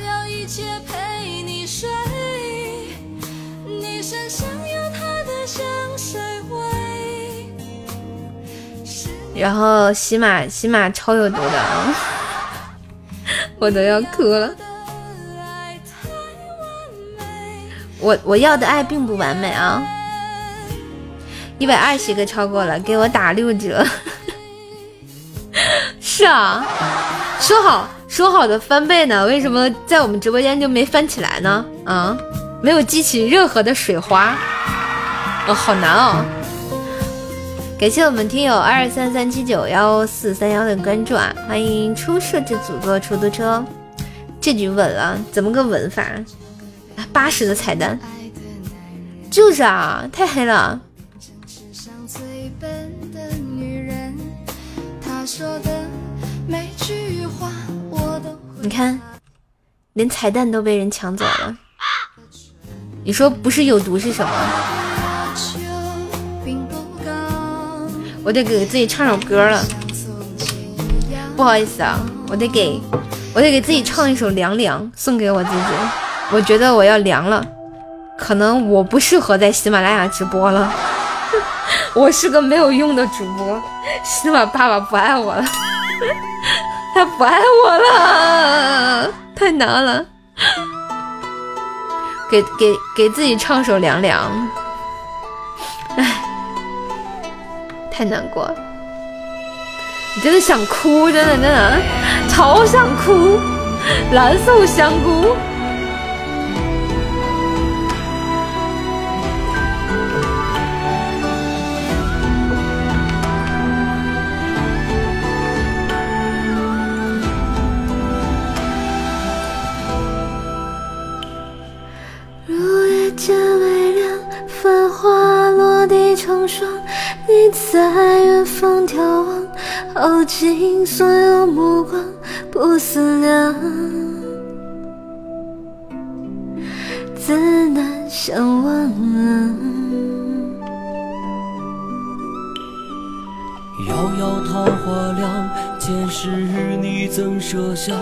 然后喜马喜马超有毒的，我都要哭了。我我要的爱并不完美啊。一百二十个超过了，给我打六折。是啊，说好说好的翻倍呢，为什么在我们直播间就没翻起来呢？啊，没有激起任何的水花，哦，好难哦。感谢我们听友二三三七九幺四三幺的关注啊，欢迎初设置组做出租车，这局稳了，怎么个稳法？八十的彩蛋，就是啊，太黑了。你看，连彩蛋都被人抢走了。你说不是有毒是什么？我得给自己唱首歌了。不好意思啊，我得给，我得给自己唱一首《凉凉》，送给我自己。我觉得我要凉了，可能我不适合在喜马拉雅直播了。我是个没有用的主播，希望爸爸不爱我了，他不爱我了，太难了。给给给自己唱首《凉凉》，哎，太难过了，你真的想哭，真的真的超想哭，蓝瘦香菇。繁花落地成霜，你在远方眺望，耗尽所有目光，不思量，自难相忘。遥遥桃花凉，前世你怎舍下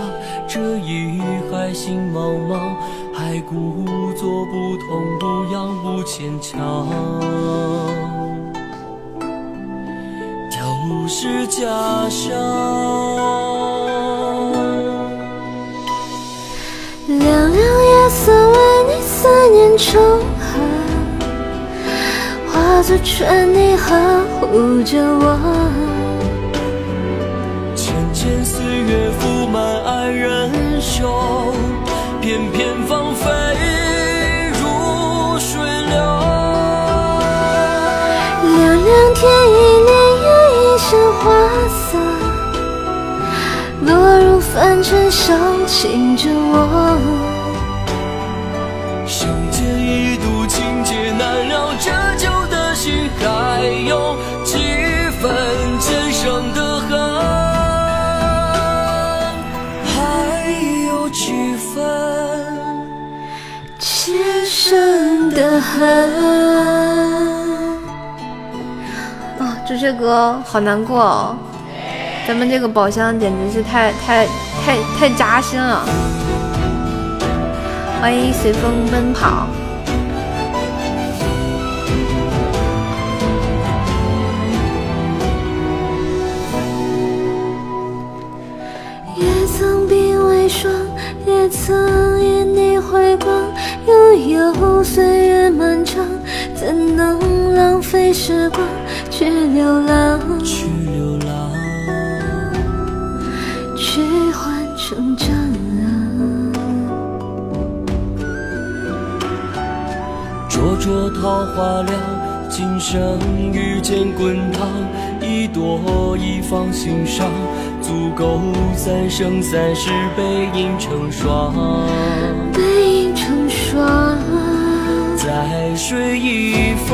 这一海心茫茫？还故作不痛不痒不牵强，丢失家乡。凉凉夜色为你思念成化作春泥呵护着我。浅浅岁月覆满爱人袖。片片芳菲如水流，凉凉天意潋滟一身花色，落入凡尘伤情着我。啊，这些歌好难过哦！咱们这个宝箱简直是太太太太扎心了。欢迎随风奔跑。也曾鬓微霜，也曾因你回光，悠悠岁月漫长，怎能浪费时光去流浪？去流浪，去换成长。灼灼桃花凉，今生遇见滚烫，一朵一放心上，足够三生三世背影成双。在水一方。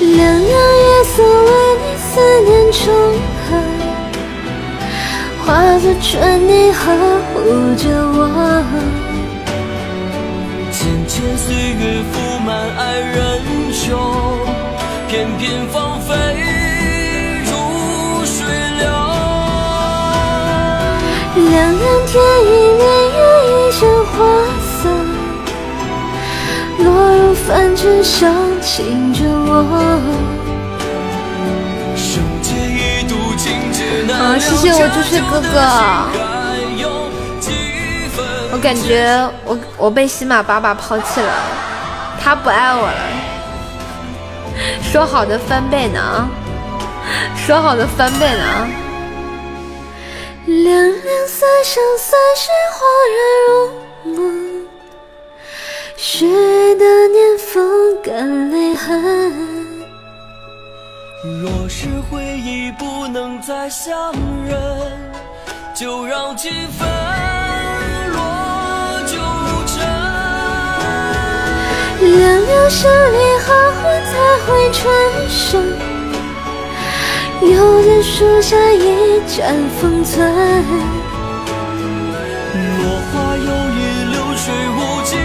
凉凉夜色为你思念成河，化作春泥呵护着我。浅浅岁月覆满爱人袖，片片芳菲如水流。凉凉落入凡尘伤情着我。生劫一度情劫难啊，了，谢谢我朱雀哥哥。还有几分我感觉我我被喜马爸爸抛弃了，他不爱我了。说好的翻倍呢？说好的翻倍呢？两两三生三世恍然如梦，雪的年风干泪痕。若是回忆不能再相认，就让情分落九尘。凉凉十里荷花才会春生，幽恋树下一盏风存。落花有意，流水无情，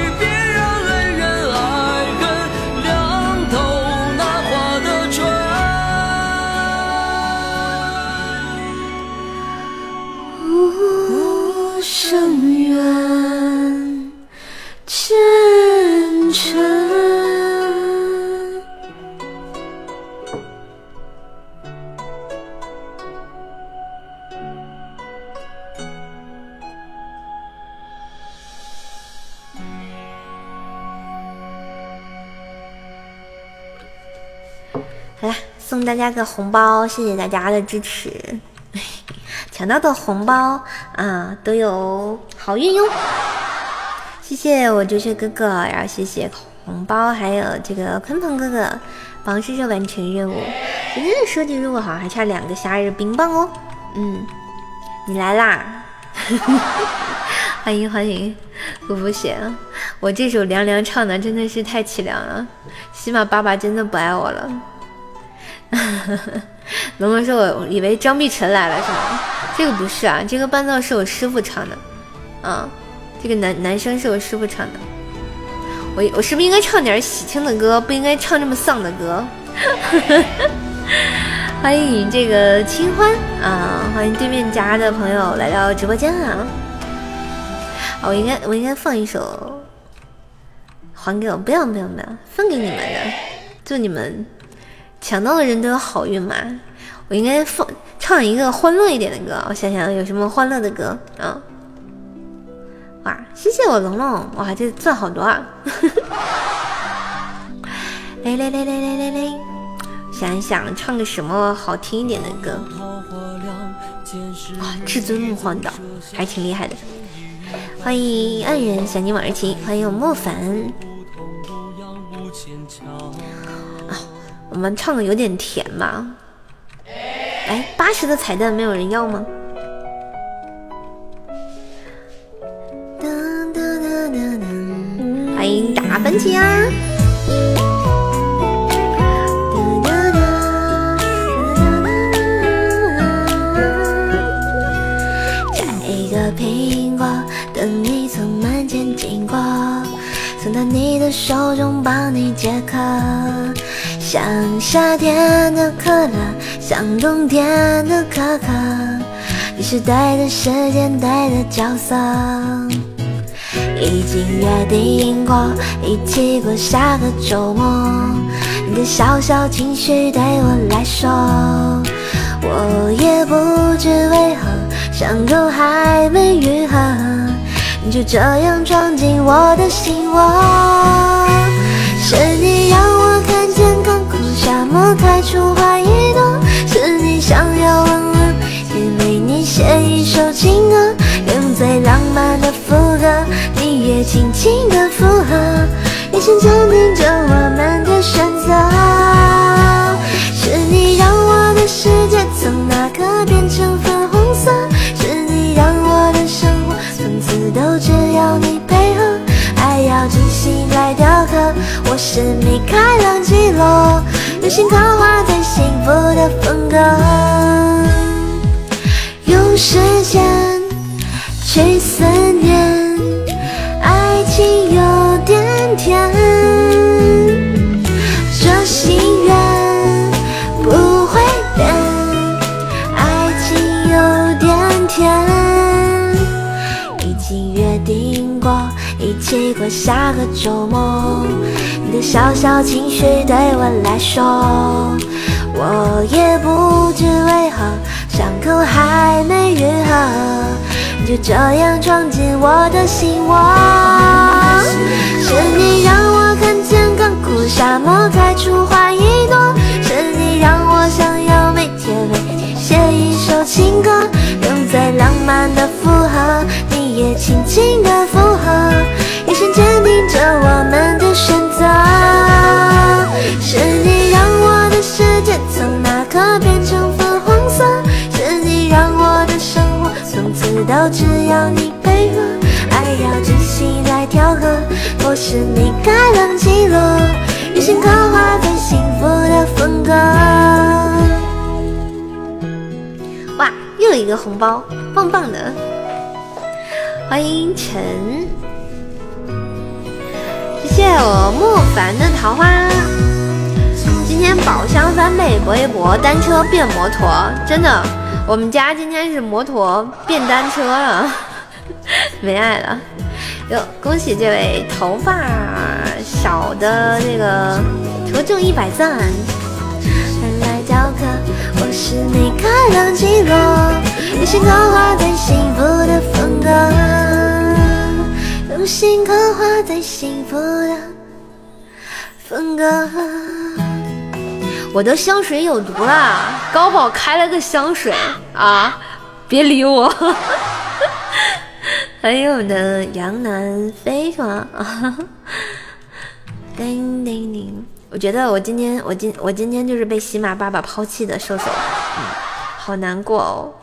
大家个红包，谢谢大家的支持。抢到的红包啊，都有好运哟！谢谢我朱雀哥哥，然后谢谢红包，还有这个鲲鹏哥哥帮叔叔完成任务。今天的设计任务好像还差两个夏日冰棒哦。嗯，你来啦！欢 迎欢迎，不服血！我这首凉凉唱的真的是太凄凉了，起码爸爸真的不爱我了。龙龙说：“我以为张碧晨来了是吗？这个不是啊，这个伴奏是我师傅唱的，啊，这个男男生是我师傅唱的。我我是不是应该唱点喜庆的歌？不应该唱这么丧的歌？” 欢迎这个清欢啊，欢迎对面家的朋友来到直播间啊！啊我应该我应该放一首，还给我，不要不要不要，分给你们的，祝你们。抢到的人都有好运嘛！我应该放唱一个欢乐一点的歌，我想想有什么欢乐的歌啊！哇，谢谢我龙龙，哇，这字好多啊！来来来来来来来，想一想唱个什么好听一点的歌哇！至尊梦幻岛还挺厉害的，欢迎爱人想你往日情，欢迎我莫凡。我们唱的有点甜吧？哎，八十的彩蛋没有人要吗？欢迎大番茄啊！摘一个苹果，等你从满的手中帮你解渴，像夏天的可乐，像冬天的可可。你是对的时间，对的角色，已经约定过一起过下个周末。你的小小情绪对我来说，我也不知为何，伤口还没愈合。你就这样闯进我的心窝，是你让我枯沙漠开出花一朵，是你想要问我，也为你写一首情歌，用最浪漫的副歌，你也轻轻的附和，眼神坚定着我们的选择，是你让我的世界从那刻变成粉红色，是你让我的生活。从此都只要你配合，爱要精心来雕刻。我是米开朗基罗，用心刻画最幸福的风格，用时间去思念，爱情有点甜，这心愿不会变，爱情有点甜。已经约定过一起过下个周末，你的小小情绪对我来说，我也不知为何，伤口还没愈合，你就这样闯进我的心窝，是你让我看见干枯沙漠开出花一朵，是你让我想要每天为你写一首情歌，用最浪漫的附和。你也轻轻的附和，神坚定着我们的选择。是你让我的世界从那刻变成粉红色，是你让我的生活从此都只要你配合，爱要精心来调和。我是米开朗基罗，用心刻画最幸福的风格。哇，又一个红包，棒棒的！欢迎陈，谢我莫凡的桃花。今天宝箱翻倍，搏一搏，单车变摩托，真的，我们家今天是摩托变单车了，没爱了。哟，恭喜这位头发少的这个求中一百赞。来教课，我是米开朗基罗，用心刻画最幸福的风格，用心刻画最幸福的风格。我的香水有毒啦！高宝开了个香水啊，别理我。还有我们的杨南飞是吗？啊，叮叮叮。我觉得我今天我今我今天就是被喜马爸爸抛弃的射手，嗯，好难过哦。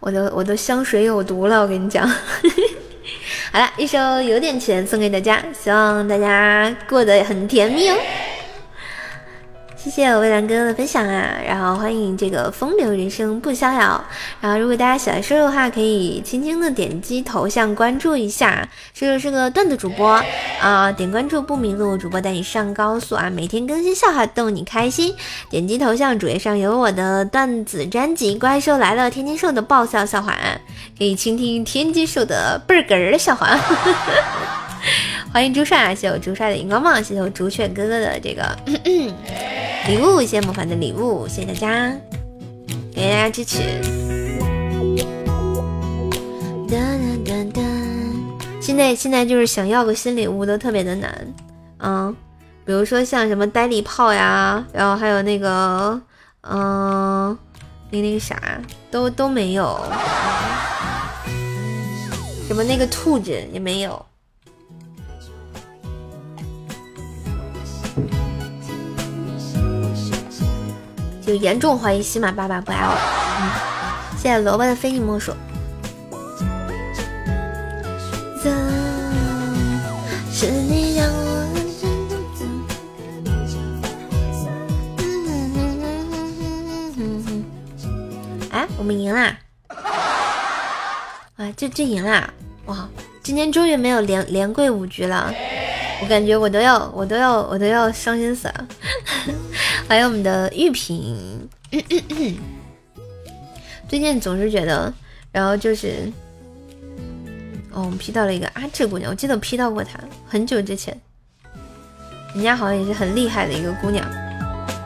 我的我的香水有毒了，我跟你讲。好了，一首有点甜送给大家，希望大家过得很甜蜜哦。谢谢我蔚蓝哥哥的分享啊，然后欢迎这个风流人生不逍遥。然后如果大家喜欢瘦瘦的话，可以轻轻的点击头像关注一下，瘦瘦是个段子主播啊，点关注不迷路，主播带你上高速啊，每天更新笑话逗你开心。点击头像主页上有我的段子专辑《怪兽来了》，天津兽的爆笑笑话，可以倾听天津兽的倍儿哏儿的笑话。欢迎朱帅，谢谢我朱帅的荧光棒，谢谢我朱雀哥哥的这个。礼物，谢谢莫凡的礼物，谢谢大家，感谢大家支持。现在现在就是想要个新礼物都特别的难，嗯，比如说像什么呆礼炮呀，然后还有那个，嗯，那那个啥都都没有，什么那个兔子也没有。就严重怀疑喜马爸爸不爱我，嗯，谢谢萝卜的非你莫属。是你让我哎，我们赢啦！啊，这这赢啦！哇，今天终于没有连连跪五局了，我感觉我都要我都要我都要伤心死了。还有我们的玉萍，最近总是觉得，然后就是，哦，我们 P 到了一个阿志姑娘，我记得我 P 到过她，很久之前，人家好像也是很厉害的一个姑娘，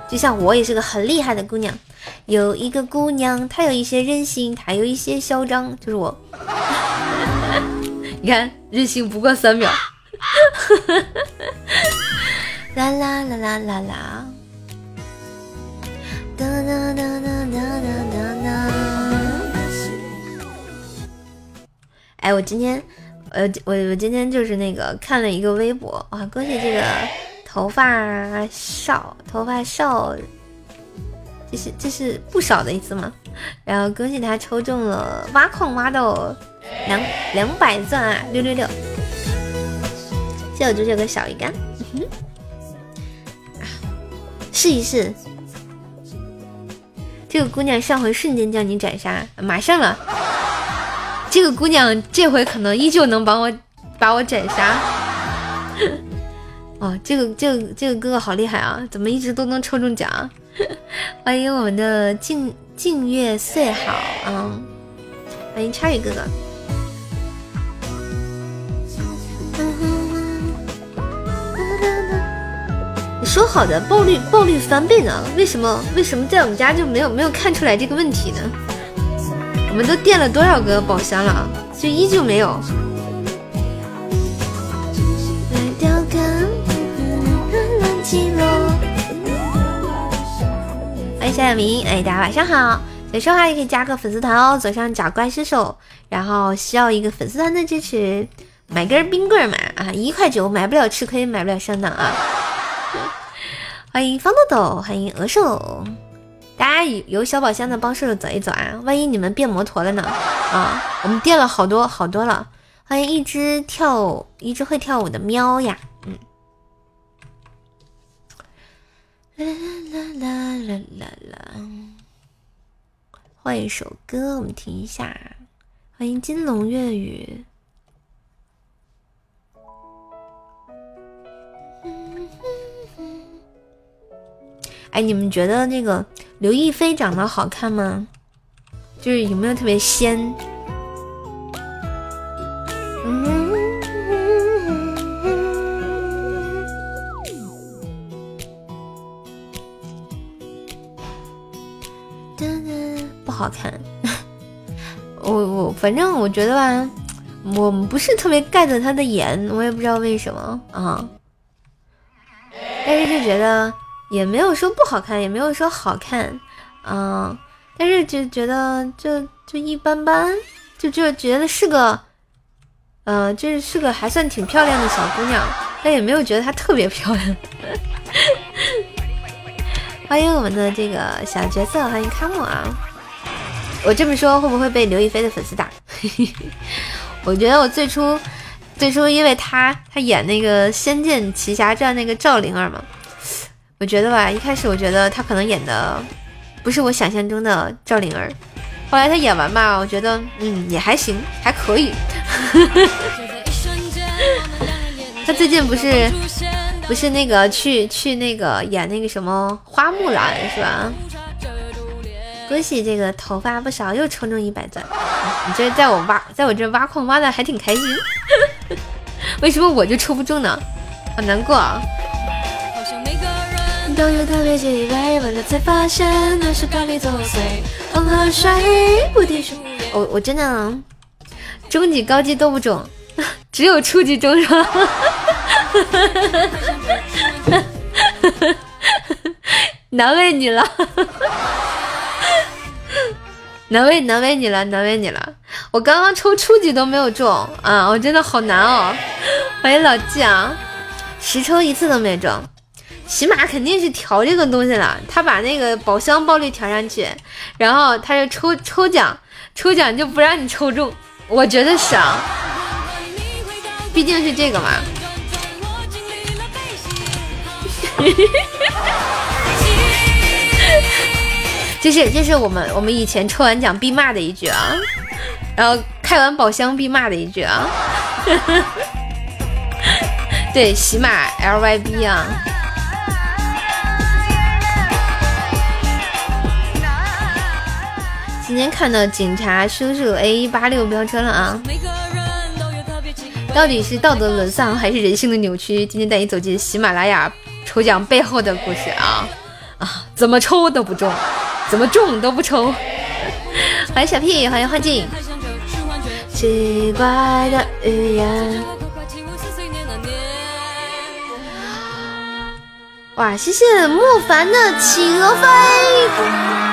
就像我也是个很厉害的姑娘。有一个姑娘，她有一些任性，她有一些嚣张，就是我。你看，任性不过三秒。啦啦啦啦啦啦。哒哒哒哒哒哒哒。哎，我今天，呃，我我今天就是那个看了一个微博啊，恭喜这个头发少，头发少。这是这是不少的意思吗？然后恭喜他抽中了挖矿挖到两两百钻啊！六六六！谢我九九个小鱼干，试一试。这个姑娘上回瞬间将你斩杀，马上了。这个姑娘这回可能依旧能把我把我斩杀。哦，这个这个这个哥哥好厉害啊！怎么一直都能抽中奖？欢迎我们的静静月岁好啊！欢迎插语哥哥。说好的爆率爆率翻倍呢？为什么为什么在我们家就没有没有看出来这个问题呢？我们都垫了多少个宝箱了，就依旧没有。欢迎小小明，哎，大家晚上好。想说话也可以加个粉丝团哦，左上角怪兽手，然后需要一个粉丝团的支持，买根冰棍嘛啊，一块九买不了吃亏，买不了上当啊。欢迎方豆豆，欢迎鹅兽，大家有小宝箱的帮射手走一走啊，万一你们变摩托了呢啊，我们垫了好多好多了。欢迎一只跳一只会跳舞的喵呀。嗯啦啦啦啦啦啦！换一首歌，我们听一下。欢迎金龙粤语。哎，你们觉得那个刘亦菲长得好看吗？就是有没有特别仙？嗯。好看，我我反正我觉得吧，我不是特别 get 他的颜，我也不知道为什么啊。但是就觉得也没有说不好看，也没有说好看嗯。但是就觉得就就一般般，就就觉得是个，呃，就是是个还算挺漂亮的小姑娘，但也没有觉得她特别漂亮。欢迎我们的这个小角色，欢迎卡姆啊。我这么说会不会被刘亦菲的粉丝打？我觉得我最初最初因为她她演那个《仙剑奇侠传》那个赵灵儿嘛，我觉得吧，一开始我觉得他可能演的不是我想象中的赵灵儿，后来他演完吧，我觉得嗯也还行，还可以。他最近不是不是那个去去那个演那个什么花木兰是吧？恭喜这个头发不少，又抽中一百钻。你这在我挖，在我这挖矿挖的还挺开心。为什么我就抽不中呢？好难过啊！我我真的中级高级都不中，只有初级中是吧？难为你了。难为难为你了，难为你了！我刚刚抽初级都没有中啊，我真的好难哦！欢迎老季啊，十抽一次都没中，起码肯定是调这个东西了。他把那个宝箱爆率调上去，然后他就抽抽奖，抽奖就不让你抽中，我觉得是啊，毕竟是这个嘛。这是这是我们我们以前抽完奖必骂的一句啊，然后开完宝箱必骂的一句啊，对，喜马 L Y B 啊。今天看到警察叔叔 A 八六飙车了啊！到底是道德沦丧还是人性的扭曲？今天带你走进喜马拉雅抽奖背后的故事啊啊！怎么抽都不中，怎么中都不抽。欢迎小屁，欢迎幻境。奇怪的语言。哇，谢谢莫凡的企鹅飞。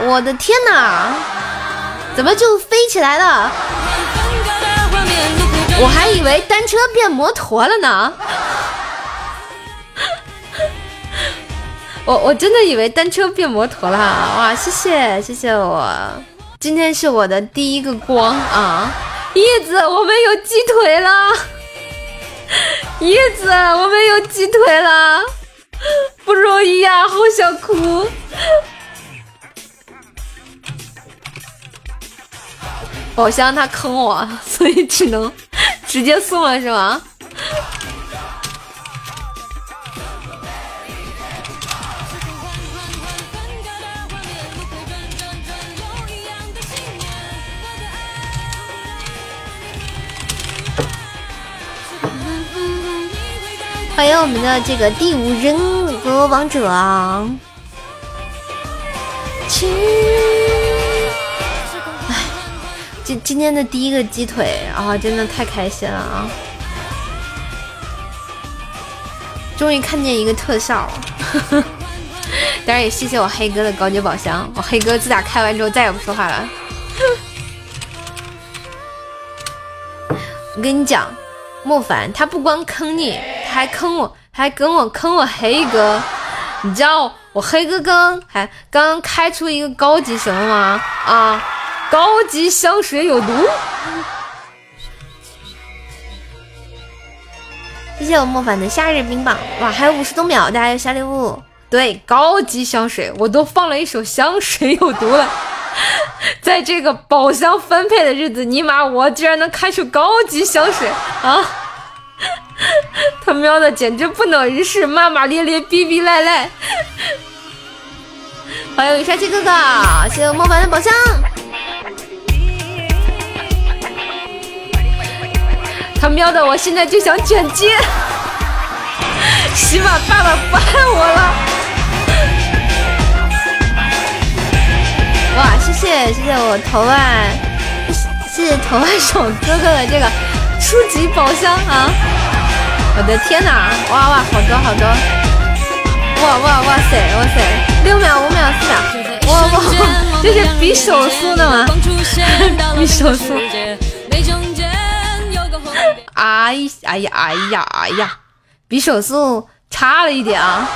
我的天哪，怎么就飞起来了？我还以为单车变摩托了呢。我我真的以为单车变摩托了。哇，谢谢谢谢我，今天是我的第一个光啊！叶子，我们有鸡腿了。叶子，我们有鸡腿了，不容易呀，好想哭。宝箱他坑我，所以只能 直接送了，是吗？欢迎我们的这个第五人格王者啊！今天的第一个鸡腿啊，真的太开心了啊！终于看见一个特效，当然也谢谢我黑哥的高级宝箱。我黑哥自打开完之后再也不说话了。我跟你讲，莫凡他不光坑你，他还坑我，还跟我坑我黑哥。你知道我黑哥刚还刚刚开出一个高级什么吗？啊！高级香水有毒，谢谢我莫凡的夏日冰棒，哇，还有五十多秒，大家有小礼物。对，高级香水，我都放了一首香水有毒了。在这个宝箱分配的日子，尼玛，我居然能开出高级香水啊！他喵的，简直不能一世，骂骂咧咧，逼逼赖赖。欢迎帅气哥哥，谢谢我莫凡的宝箱。他喵的！我现在就想卷接，起码爸爸不爱我了。哇，谢谢谢谢我头万，谢谢头万手哥哥的这个初级宝箱啊！我的天哪！哇哇，好多好多！哇哇哇塞哇塞！六秒五秒四秒！哇哇，这是比手速的吗？比手速。哎哎呀哎呀哎呀，比手速差了一点啊！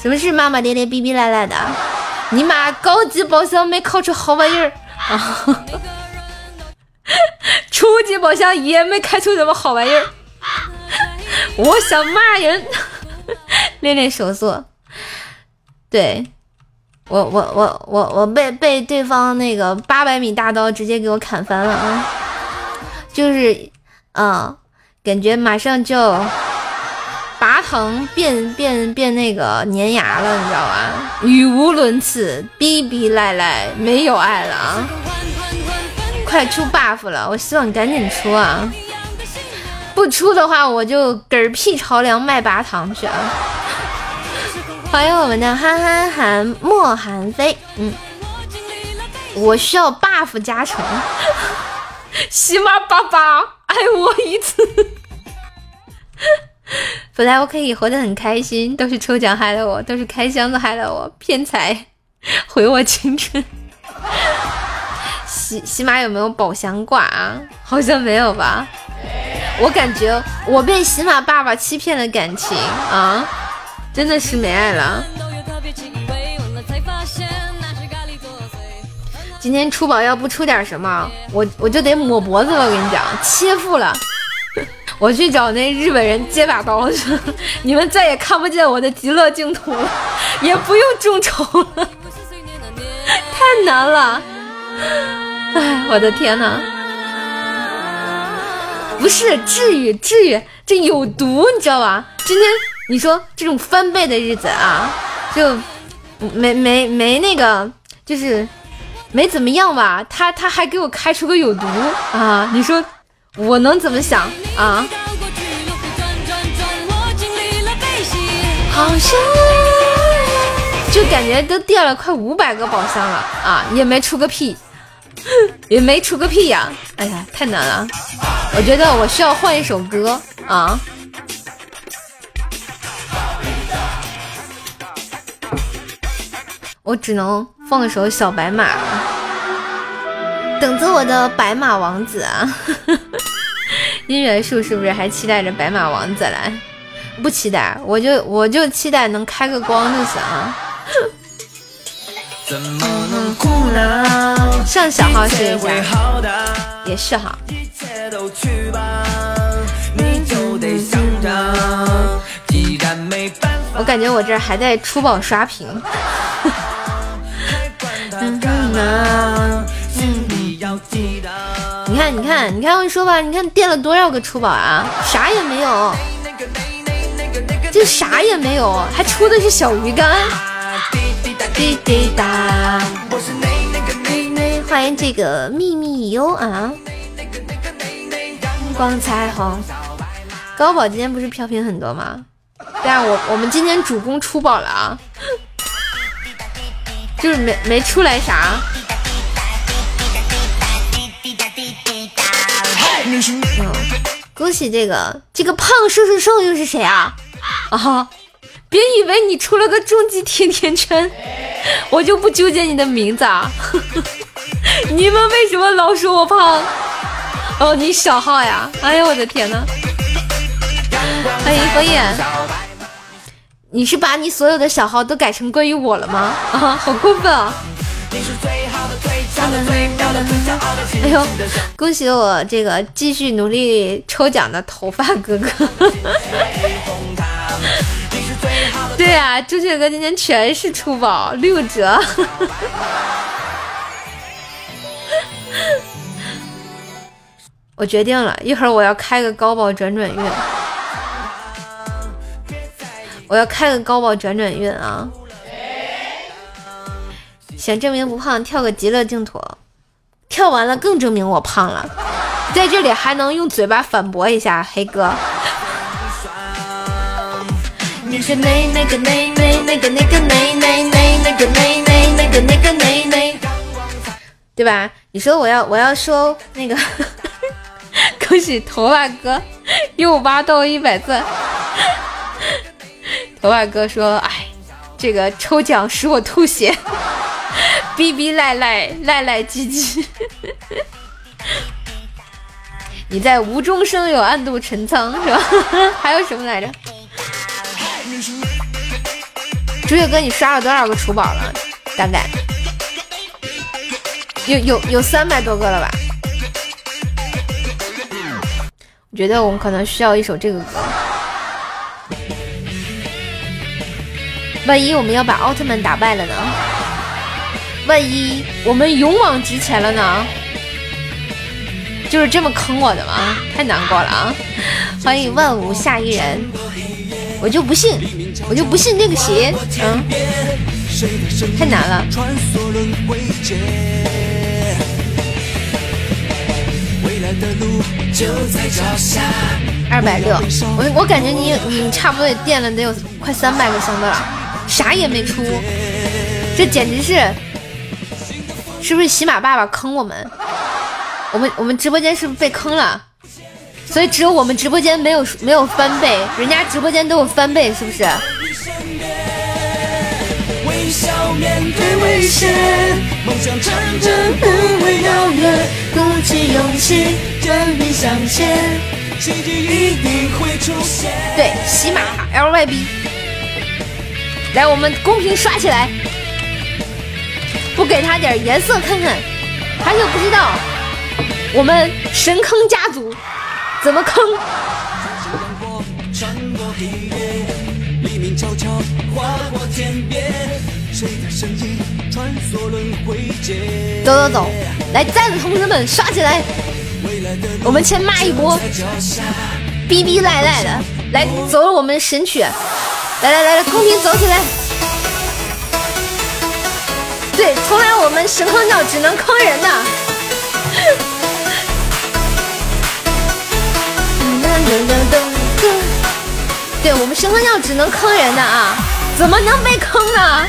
什么是骂骂咧咧、逼逼赖赖的？你妈高级宝箱没考出好玩意儿啊！初级宝箱也没开出什么好玩意儿。我想骂人，练练手速。对我我我我我被被对方那个八百米大刀直接给我砍翻了啊！就是，嗯，感觉马上就拔糖变变变那个粘牙了，你知道吧？语无伦次，逼逼赖赖，没有爱了啊！快出 buff 了，我希望你赶紧出啊！不出的话，我就嗝屁朝凉卖拔糖去啊！欢迎我们的憨憨韩莫韩飞，嗯，我需要 buff 加成。喜马爸爸爱我一次，本来我可以活得很开心，都是抽奖害了我，都是开箱子害了我，骗财毁我青春。喜喜马有没有宝箱挂啊？好像没有吧？我感觉我被喜马爸爸欺骗了感情啊，真的是没爱了。今天出宝要不出点什么，我我就得抹脖子了。我跟你讲，切腹了，我去找那日本人接把刀去。你们再也看不见我的极乐净土了，也不用众筹了，太难了。哎，我的天哪！不是，至于至于，这有毒，你知道吧？今天你说这种翻倍的日子啊，就没没没那个，就是没怎么样吧？他他还给我开出个有毒啊！你说我能怎么想啊？好像就感觉都掉了快五百个宝箱了啊，也没出个屁，也没出个屁呀！哎呀，太难了，我觉得我需要换一首歌啊。我只能放首小白马，等着我的白马王子啊！姻缘树是不是还期待着白马王子来？不期待，我就我就期待能开个光就行啊！上小号试一下，也是哈。我感觉我这还在出宝刷屏。你看，你看，你看，我跟你说吧，你看垫了多少个出宝啊？啥也没有，就啥也没有，还出的是小鱼干。滴滴答，欢迎这个秘密哟啊！光彩虹，高宝今天不是飘屏很多吗？对啊，我我们今天主攻出宝了啊！就是没没出来啥。嗯恭喜这个这个胖瘦瘦瘦又是谁啊？啊！别以为你出了个终极甜甜圈，我就不纠结你的名字啊！你们为什么老说我胖？哦，你小号呀？哎呀，我的天呐！欢迎枫叶。你是把你所有的小号都改成归于我了吗？啊，好过分啊！哎呦，恭喜我这个继续努力抽奖的头发哥哥！对啊，朱雀哥今天全是出宝六折。我决定了一会儿我要开个高宝转转运。我要开个高宝转转运啊！想证明不胖，跳个极乐净土，跳完了更证明我胖了。在这里还能用嘴巴反驳一下黑哥。对吧？你说我要我要说那个，恭喜头发哥又挖到一百钻。头发哥说：“哎，这个抽奖使我吐血，逼逼赖赖赖赖唧唧。你在无中生有，暗度陈仓是吧？还有什么来着？朱月哥，你刷了多少个储宝了？大概有有有三百多个了吧？我觉得我们可能需要一首这个歌。”万一我们要把奥特曼打败了呢？万一我们勇往直前了呢？就是这么坑我的吗？太难过了啊！欢迎万物下一人，我就不信，我就不信这个邪，嗯，太难了。二百六，我我感觉你你差不多也垫了得有快三百个箱子了。啥也没出，这简直是，是不是喜马爸爸坑我们？我们我们直播间是不是被坑了？所以只有我们直播间没有没有翻倍，人家直播间都有翻倍，是不是？对，喜马 LYB。来，我们公屏刷起来，不给他点颜色看看，他就不知道我们神坑家族怎么坑。走走走，来，在的同志们刷起来！我们先骂一波，逼逼赖赖的，来走我们神曲，来来来来，公屏走起来。对，从来我们神坑教只能坑人的。对我们神坑教只能坑人的啊，怎么能被坑呢？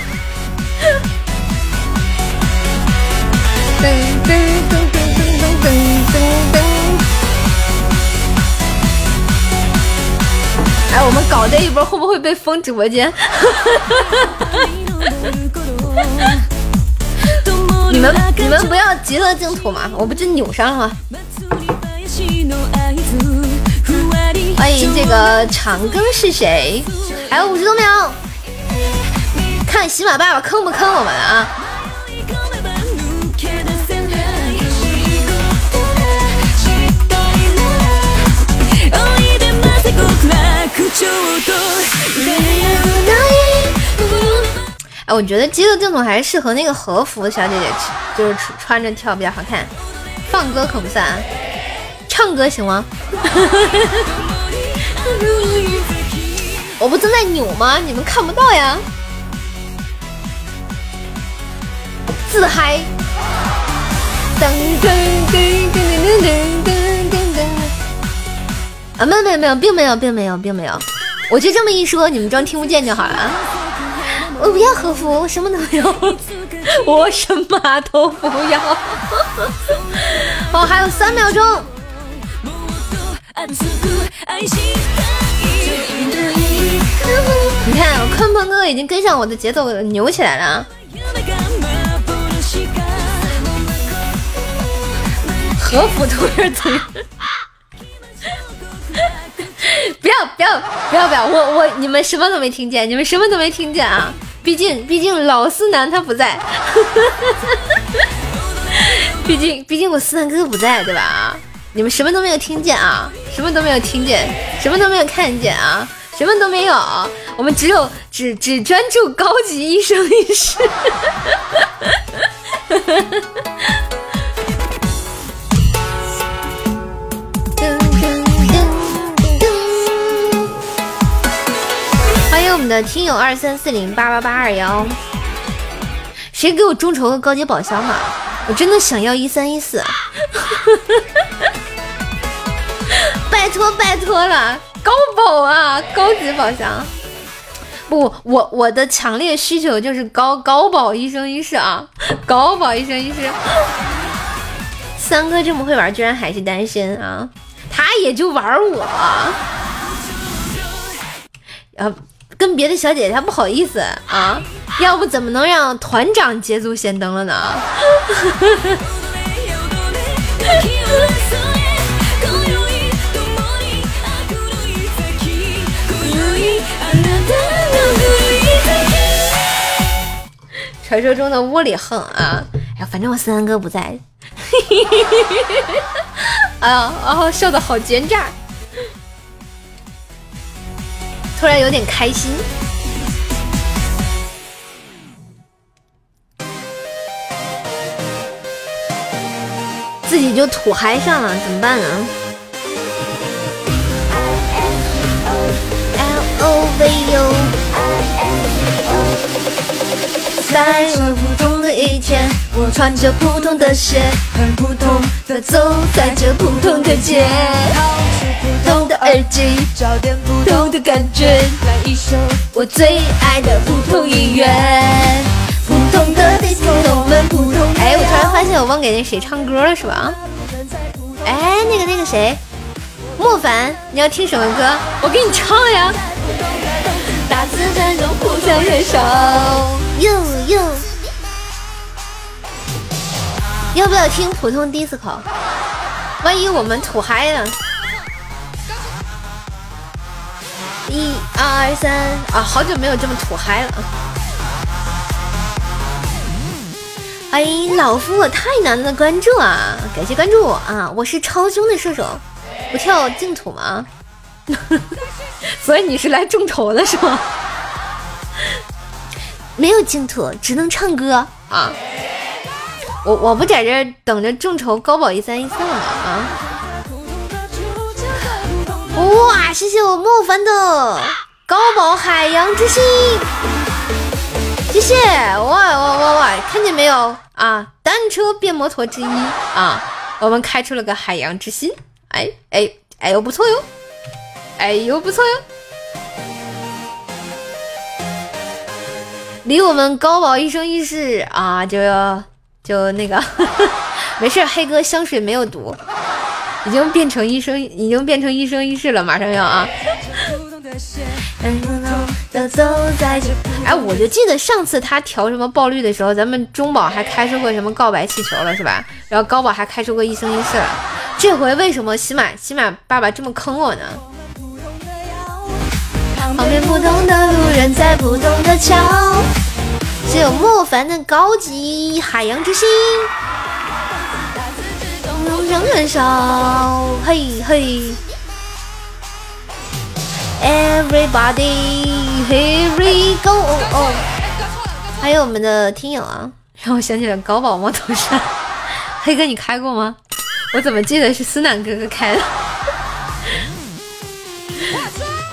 噔噔噔噔噔噔噔噔！哎，我们搞这一波会不会被封直播间？你们你们不要极乐净土嘛，我不就扭上了吗？欢迎这个长庚是谁？还有五十多秒，看喜马爸爸坑不坑我们啊？哎，我觉得极乐净土还是适合那个和服小姐姐，就是穿着跳比较好看。放歌可不算，唱歌行吗？我不正在扭吗？你们看不到呀？自嗨。噔噔噔噔噔噔噔噔。啊，没有没有没有，并没有并没有并没有。我就这么一说，你们装听不见就好了。我不要和服，我什么都没有，我什么都不要。哦，还有三秒钟。你看，鲲鹏哥哥已经跟上我的节奏，扭起来了。和服都是嘴。不要不要不要！我我你们什么都没听见，你们什么都没听见啊！毕竟毕竟老思南他不在，毕竟毕竟我思南哥哥不在，对吧？啊，你们什么都没有听见啊，什么都没有听见，什么都没有看见啊，什么都没有，我们只有只只专注高级医生一世。们的听友二三四零八八八二幺，谁给我众筹个高级宝箱嘛？我真的想要一三一四，拜托拜托了，高宝啊，高级宝箱！不，我我的强烈需求就是高高宝一生一世啊，高宝一生一世！三哥这么会玩，居然还是单身啊？他也就玩我，啊。跟别的小姐姐还不好意思啊，要不怎么能让团长捷足先登了呢？传说中的窝里横啊！哎呀，反正我三哥不在。哎呀，啊，笑的好奸诈。突然有点开心，自己就土嗨上了，怎么办呢？L O V U，在这普通的一天，我穿着普通的鞋，很普通的走在这普通的街。掏出普通的耳机，找点普通的感觉，来一首我最爱的普通音乐。普通的地球，我们普通。哎，我突然发现我忘给那谁唱歌了，是吧？哎，那个那个谁，莫凡，你要听什么歌？我给你唱呀。大自然中互相燃烧。哟哟，要不要听普通 disco？万一我们土嗨了。一二三啊！好久没有这么土嗨了。欢迎老夫我太难的关注啊！感谢关注啊！我是超凶的射手，不跳净土吗？所以你是来众筹的是吗？没有净土，只能唱歌啊！我我不在这等着众筹高保一三一四了吗？啊！哇，谢谢我莫凡的高保海洋之心，谢谢！哇哇哇哇，看见没有啊？单车变摩托之一啊！我们开出了个海洋之心，哎哎哎呦不错哟，哎呦不错哟，离我们高宝一生一世啊，就就那个，没事，黑哥香水没有毒。已经变成一生，已经变成一生一世了，马上要啊！哎，我就记得上次他调什么爆绿的时候，咱们中宝还开出过什么告白气球了，是吧？然后高宝还开出过一生一世了。这回为什么喜马喜马爸爸这么坑我呢？旁边不同的路人在不同的桥，只有莫凡的高级海洋之心。人很少，嘿嘿，Everybody，Here we go，哦，还有我们的听友啊，让我想起了高宝摩托车，黑哥你开过吗？我怎么记得是思南哥哥开的？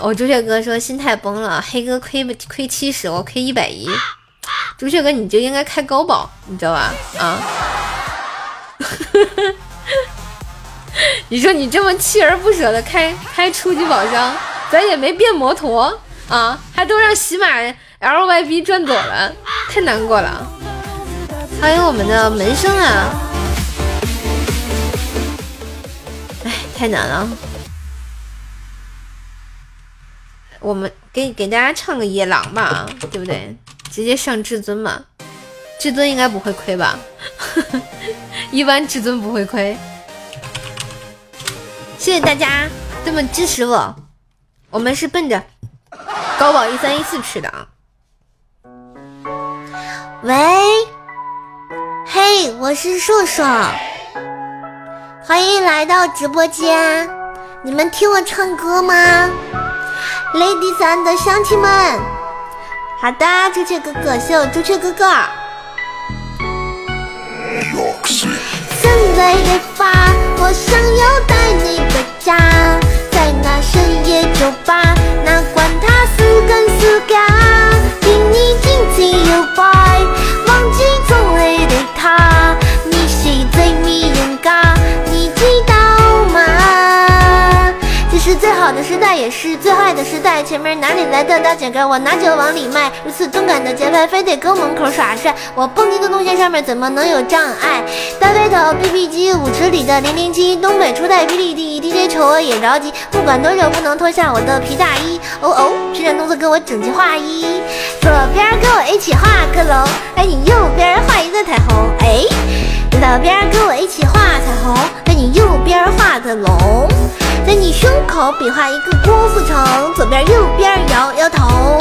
哦，朱雀哥说心态崩了，黑哥亏亏七十，我亏一百一，朱雀哥你就应该开高保，你知道吧？啊。你说你这么锲而不舍的开开初级宝箱，咱也没变摩托啊，还都让喜马 LYB 赚走了，太难过了。欢迎我们的门生啊！哎，太难了。我们给给大家唱个野狼吧，对不对？直接上至尊嘛，至尊应该不会亏吧？一般至尊不会亏。谢谢大家这么支持我，我们是奔着高保一三一四去的啊！喂，嘿，我是硕硕，欢迎来到直播间，你们听我唱歌吗？Ladies and 乡亲们，好的，朱雀哥哥，谢谢朱雀哥哥。现在出发，我想要带你回家，在那深夜酒吧，哪管他是真是假，听你紧紧拥抱，最坏的时代，前面哪里来的大姐哥，我拿酒往里迈，如此动感的节拍，非得搁门口耍帅，我蹦极的动线上面怎么能有障碍？大对头，BB 机，舞池里的零零七，东北初代霹雳弟 DJ，瞅我也着急，不管多久不能脱下我的皮大衣。哦哦，旋转动作给我整齐划一，左边跟我一起画个龙，哎，你右边画一个彩虹，哎，左边跟我一起画彩虹，在你右边画个龙，在你胸口比划一个郭富城，左边右边摇摇头，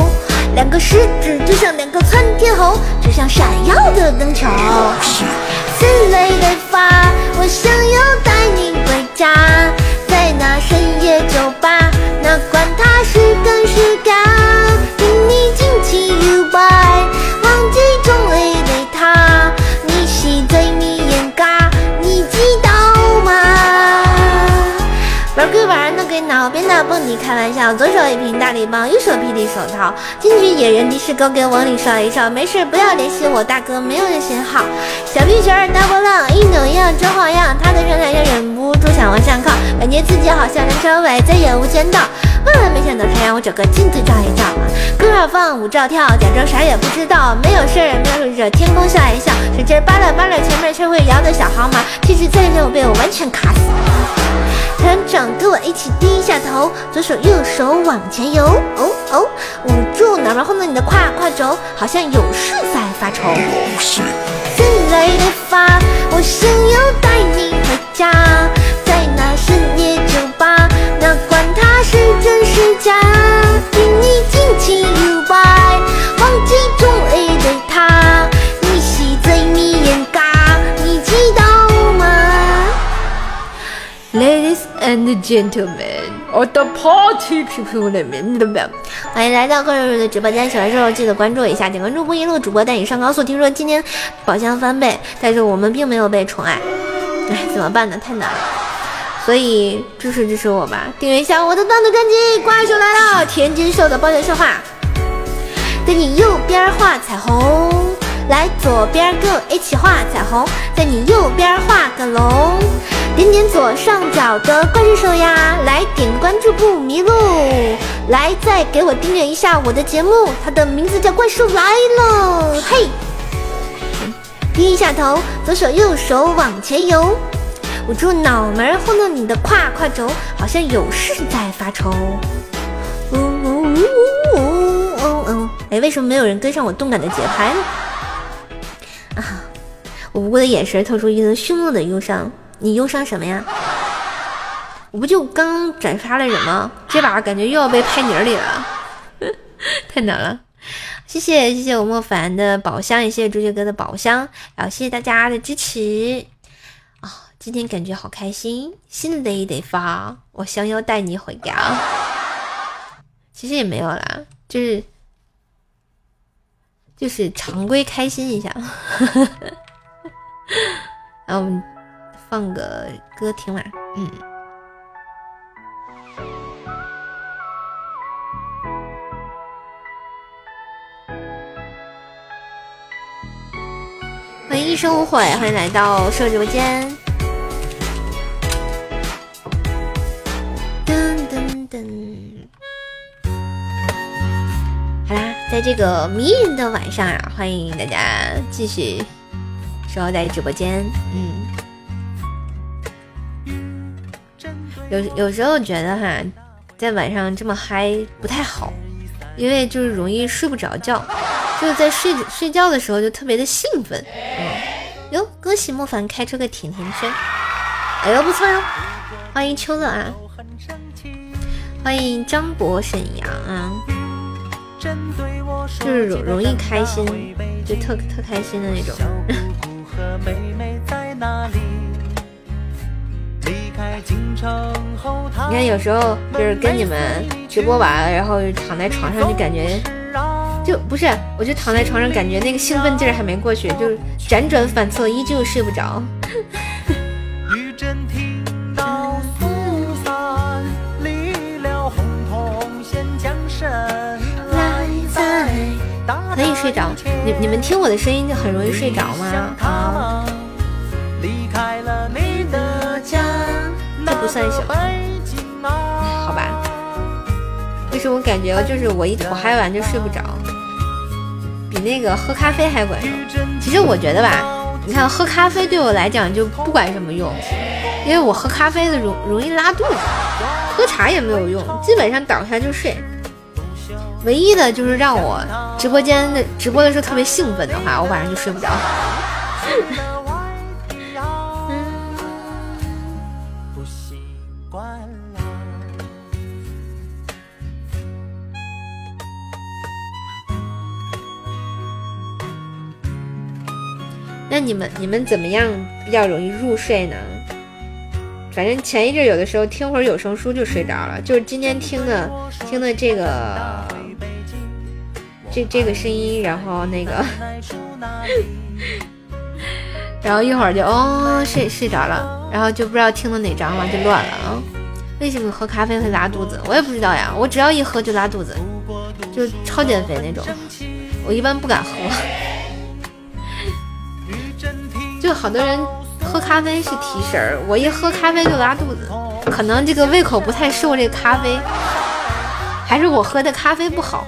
两个食指就像两个窜天猴，指向闪耀的灯球。心累的发，我想要带你回家，在那深夜开玩笑，左手一瓶大礼包，右手霹雳手套，进去野人的士高给往里烧一烧，没事不要联系我大哥，没有人信号。小皮球儿大波浪，一扭一样真好样，他的身材让忍不住想往上靠，感觉自己好像梁朝伟，再也无间道。万万没想到他让我找个镜子照一照，歌儿放舞照跳，假装啥也不知道，没有事儿描述着天空笑一笑，使劲扒拉扒拉前面却会摇的小航马，气势再让我被我完全卡死。团长跟我一起低下头，左手右手往前游，哦哦，捂住脑门后的你的胯胯轴，好像有事在发愁。心累的发，我想要带你回家，真是假，听你紧紧拥抱，忘记中爱的他，你是最迷人噶，你知道吗？Ladies and gentlemen, all the party people，欢迎来到个人的直播间，喜欢瘦瘦记得关注一下，点关注不一路主播带你上高速。听说今天宝箱翻倍，但是我们并没有被宠爱，哎，怎么办呢？太难了。所以支持支持我吧，订阅一下我的单独专辑《怪兽来了》，天津兽的抱歉说话，在你右边画彩虹，来左边跟我一起画彩虹，在你右边画个龙，点点左上角的怪兽手呀，来点个关注不迷路，来再给我订阅一下我的节目，它的名字叫怪兽来了，嘿，低一下头，左手右手往前游。捂住脑门，晃动你的胯胯轴，好像有事在发愁。呜呜呜呜呜呜！哎，为什么没有人跟上我动感的节拍呢？啊！我无辜的眼神透出一丝凶恶的忧伤。你忧伤什么呀？我不就刚转发了什么？这把感觉又要被拍泥里了，太难了。谢谢谢谢我莫凡的宝箱，也谢谢朱雀哥的宝箱，然后谢谢大家的支持。今天感觉好开心，新的一得发，我想要带你回家。其实也没有啦，就是就是常规开心一下。然后我们放个歌听完，嗯。欢迎一生无悔，欢迎来到社直播间。嗯好啦，在这个迷人的晚上啊，欢迎大家继续守候在直播间。嗯，有有时候觉得哈，在晚上这么嗨不太好，因为就是容易睡不着觉，就是在睡睡觉的时候就特别的兴奋。嗯，哟，恭喜莫凡开出个甜甜圈，哎呦不错哟，欢迎秋乐啊，欢迎张博沈阳啊。就是容容易开心，就特特开心的那种。你看，有时候就是跟你们直播完了，然后躺在床上，就感觉就不是，我就躺在床上，感觉那个兴奋劲儿还没过去，就是辗转反侧，依旧睡不着。可以睡着，你你们听我的声音就很容易睡着吗？啊，这不算小，好吧？为什么我感觉就是我一我嗨完就睡不着，比那个喝咖啡还管用？其实我觉得吧，你看喝咖啡对我来讲就不管什么用，因为我喝咖啡的容容易拉肚子，喝茶也没有用，基本上倒下就睡。唯一的就是让我直播间的直播的时候特别兴奋的话，我晚上就睡不着。那你们你们怎么样比较容易入睡呢？反正前一阵有的时候听会儿有声书就睡着了，就是今天听的听的这个。这这个声音，然后那个，然后一会儿就哦睡睡着了，然后就不知道听到哪章了，就乱了啊！为什么喝咖啡会拉肚子？我也不知道呀，我只要一喝就拉肚子，就超减肥那种。我一般不敢喝，就好多人喝咖啡是提神儿，我一喝咖啡就拉肚子，可能这个胃口不太受这咖啡，还是我喝的咖啡不好。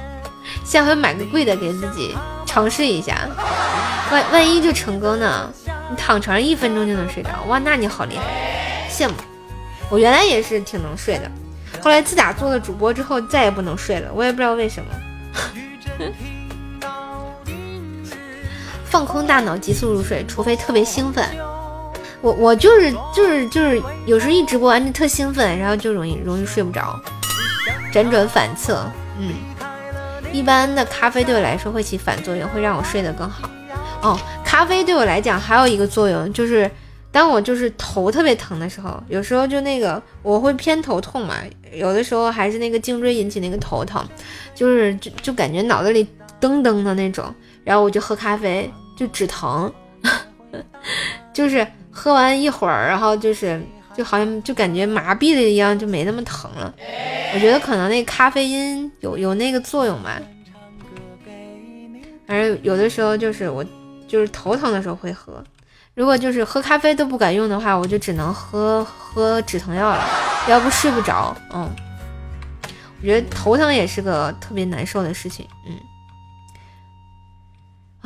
下回买个贵的给自己尝试一下，万万一就成功呢？你躺床上一分钟就能睡着，哇，那你好厉害，羡慕。我原来也是挺能睡的，后来自打做了主播之后，再也不能睡了，我也不知道为什么。放空大脑，急速入睡，除非特别兴奋。我我就是就是就是有时候一直播完就特兴奋，然后就容易容易睡不着，辗转反侧，嗯。一般的咖啡对我来说会起反作用，会让我睡得更好。哦，咖啡对我来讲还有一个作用，就是当我就是头特别疼的时候，有时候就那个我会偏头痛嘛，有的时候还是那个颈椎引起那个头疼，就是就就感觉脑子里噔噔的那种，然后我就喝咖啡就止疼，就是喝完一会儿，然后就是就好像就感觉麻痹了一样，就没那么疼了。我觉得可能那咖啡因有有那个作用吧。反正有的时候就是我就是头疼的时候会喝，如果就是喝咖啡都不管用的话，我就只能喝喝止疼药了，要不睡不着。嗯，我觉得头疼也是个特别难受的事情。嗯。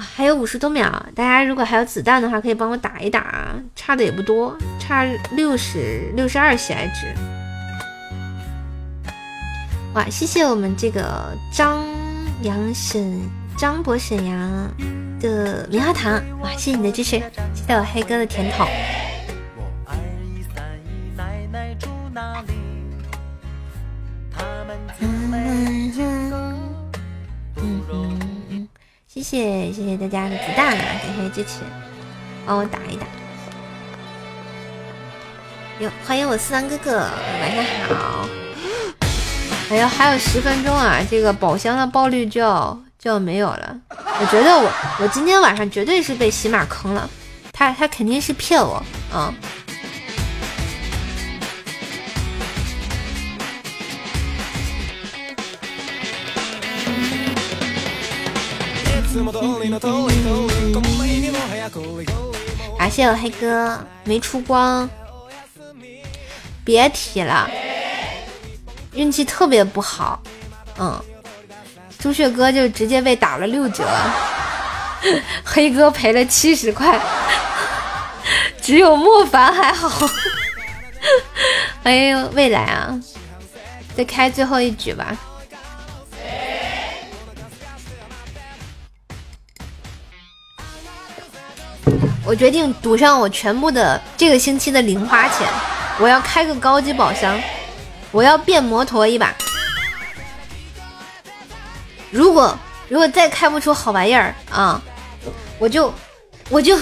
还有五十多秒，大家如果还有子弹的话，可以帮我打一打，差的也不多，差六十六十二喜爱值。哇，谢谢我们这个张扬沈张博沈阳的棉花糖，哇，谢谢你的支持，谢谢我黑哥的甜筒。谢谢谢谢大家的子弹，感谢支持，帮我打一打。哟，欢迎我四郎哥哥，晚上好。哎呀，还有十分钟啊，这个宝箱的爆率就要就要没有了。我觉得我我今天晚上绝对是被喜马坑了，他他肯定是骗我啊。感谢我黑哥没出光，别提了，运气特别不好。嗯，朱雀哥就直接被打了六折，黑哥赔了七十块，只有莫凡还好。哎呦，未来啊，再开最后一局吧。我决定赌上我全部的这个星期的零花钱，我要开个高级宝箱，我要变摩托一把。如果如果再开不出好玩意儿啊，我就我就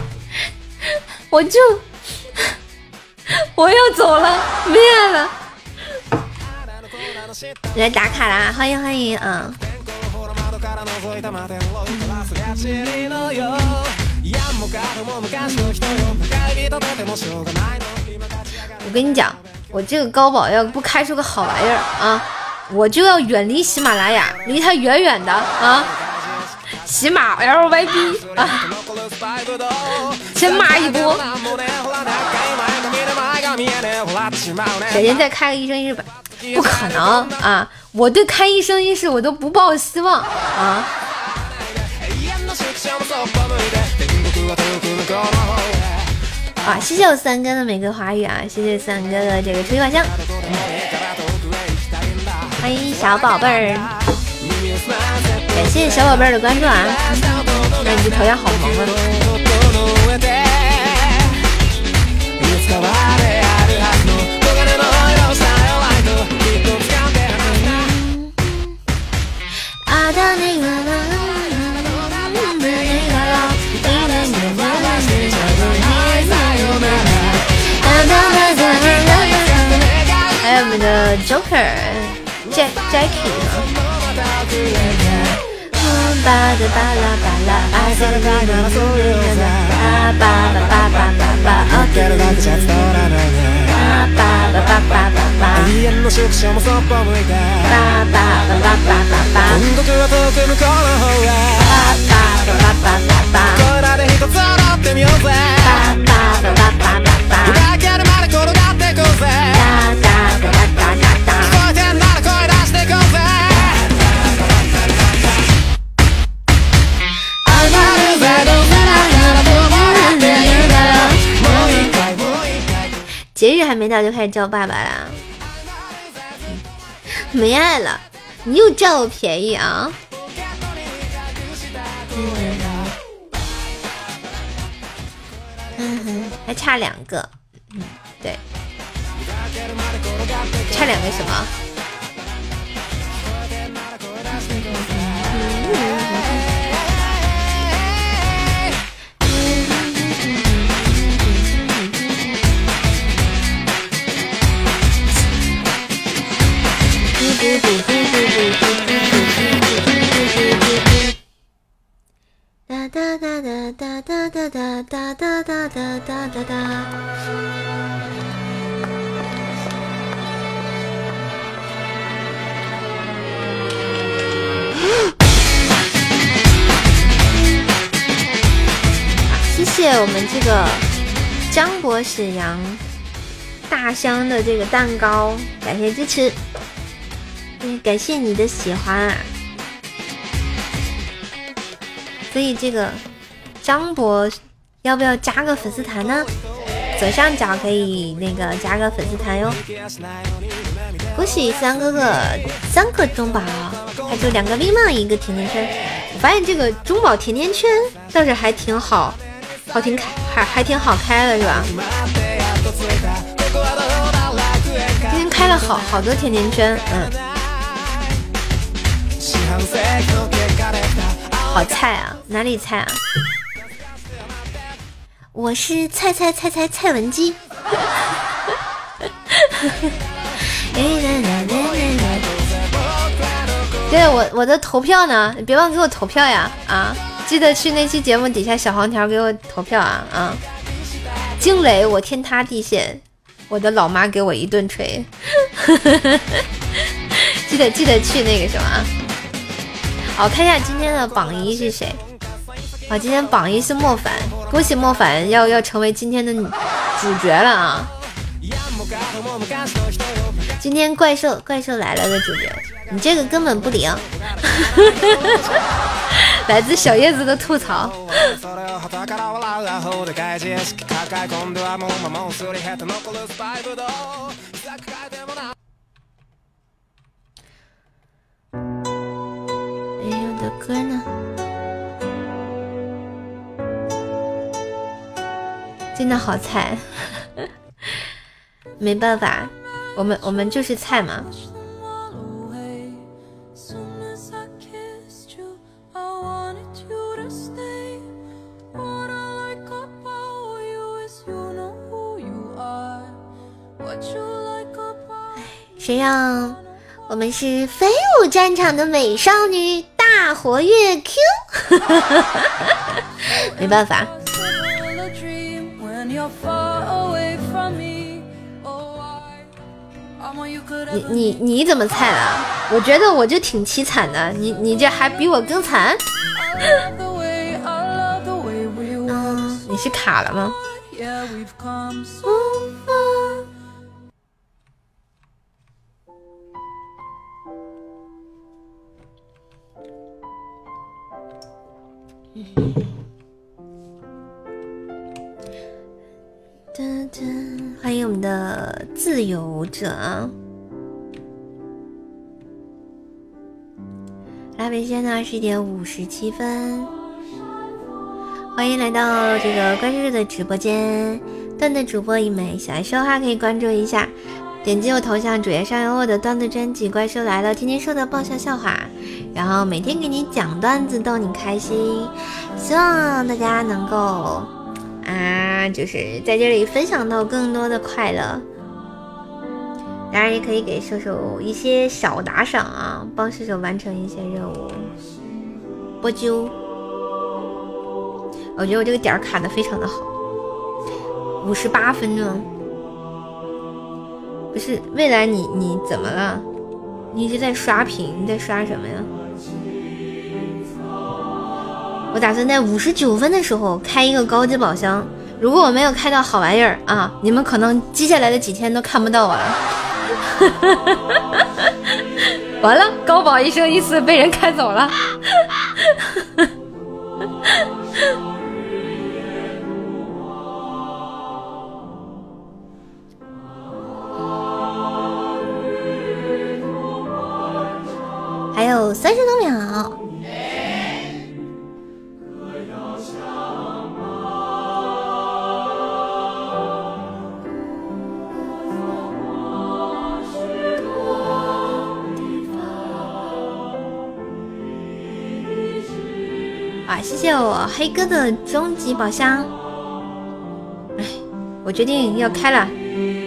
我就我要走了，灭了。来打卡啦，欢迎欢迎啊！我跟你讲，我这个高宝要不开出个好玩意儿啊，我就要远离喜马拉雅，离它远远的啊！喜马 LYB 啊，先骂一波。小天再开个一生一世吧，不可能啊！我对开一生一世我都不抱希望啊！啊！谢谢我三哥的玫瑰花语啊！谢谢三哥的这个吹花香，欢迎小宝贝儿，感谢小宝贝儿的关注啊！那你这头像好萌啊！还有我们的 Joker Jack Jackie. 巴的巴拉巴拉，爱的巴拉苏里的巴，巴巴巴巴巴巴，哦对对对，パパパパパパ永遠の宿舎もそっぽ向いてパパパパパパパは遠く向こうの方へパパパパパパこらで一つ踊ってみようぜパパパパパパパ裏切るまで転がってこうぜ聞こえてんなら声出してこうぜ上がるぜどうぜ节日还没到就开始叫爸爸啦，没爱了，你又占我便宜啊！嗯，还差两个，嗯，对，差两个什么？哒哒哒哒哒哒哒哒哒哒哒哒哒哒哒。谢谢我们这个张博士杨大香的这个蛋糕，感谢支持。感谢你的喜欢啊。所以这个张博要不要加个粉丝团呢？左上角可以那个加个粉丝团哟。恭喜三哥哥三个中宝，还就两个 V 梦一个甜甜圈。我发现这个中宝甜甜圈倒是还挺好，好挺开还还挺好开的是吧？今天开了好好多甜甜圈，嗯，好菜啊，哪里菜啊？我是菜菜菜菜蔡文姬。对我我的投票呢？你别忘给我投票呀！啊，记得去那期节目底下小黄条给我投票啊啊！惊雷，我天塌地陷，我的老妈给我一顿锤。记得记得去那个什么啊！好，看一下今天的榜一是谁？啊，今天榜一是莫凡，恭喜莫凡要要成为今天的主角了啊！今天怪兽怪兽来了的主角，你这个根本不灵。来自小叶子的吐槽。歌呢？真的好菜，没办法。我们我们就是菜嘛。谁让我们是飞舞战场的美少女大活跃 Q？没办法。你你你怎么菜了？我觉得我就挺凄惨的，你你这还比我更惨。嗯，你是卡了吗？欢迎我们的自由者。拉北现在二十一点五十七分，欢迎来到这个关注的直播间。段子主播一枚，喜欢说话可以关注一下，点击我头像，主页上有我的段子专辑《怪兽来了》，天天说的爆笑笑话，然后每天给你讲段子逗你开心，希望大家能够啊，就是在这里分享到更多的快乐。当然也可以给射手一些小打赏啊，帮射手完成一些任务。波啾，我觉得我这个点卡的非常的好，五十八分钟。不是，未来你你怎么了？你一直在刷屏，你在刷什么呀？我打算在五十九分的时候开一个高级宝箱，如果我没有开到好玩意儿啊，你们可能接下来的几天都看不到我了。完了，高宝一生一世被人开走了。有三十多秒。啊谢谢我黑哥的终极宝箱。哎，我决定要开了，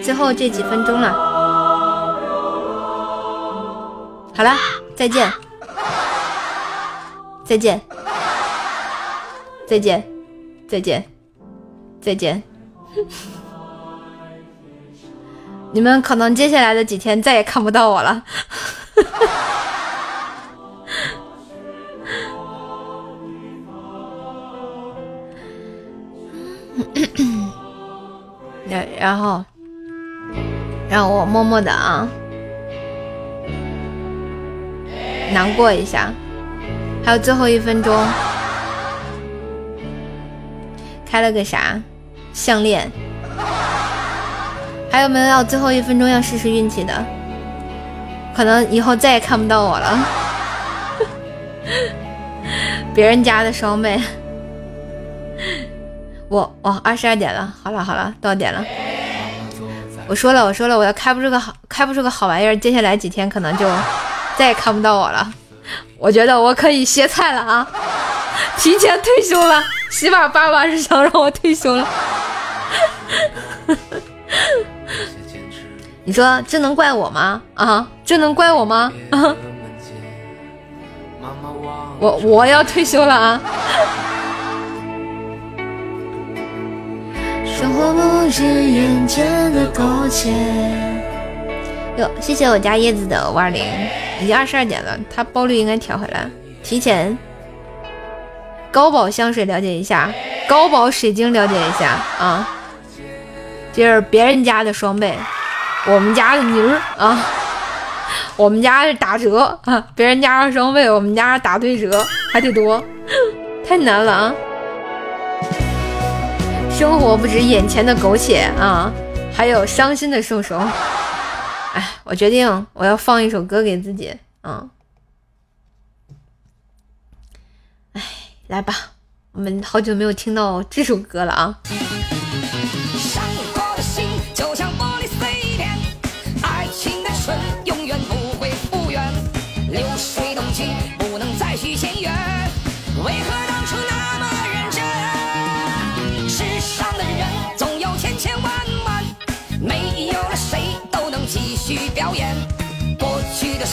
最后这几分钟了。好了，再见，再见，再见，再见，再见。你们可能接下来的几天再也看不到我了。然然后，让我默默的啊，难过一下。还有最后一分钟，开了个啥项链？还有没有要最后一分钟要试试运气的？可能以后再也看不到我了。别人家的双倍。我我，二十二点了，好了好了，到点了。我说了，我说了，我要开不出个好，开不出个好玩意儿，接下来几天可能就再也看不到我了。我觉得我可以歇菜了啊，提前退休了。喜马爸爸是想让我退休了。你说这能怪我吗？啊，这能怪我吗？啊，我我要退休了啊。生活不止眼前的苟且。哟，谢谢我家叶子的五二零，已经二十二点了，他包率应该调回来。提前，高保香水了解一下，高保水晶了解一下啊。这是别人家的双倍，我们家的妮儿啊，我们家是打折啊，别人家是双倍，我们家打对折，还得多，太难了啊。生活不止眼前的苟且啊，还有伤心的瘦瘦。哎，我决定我要放一首歌给自己。嗯，哎，来吧，我们好久没有听到这首歌了啊。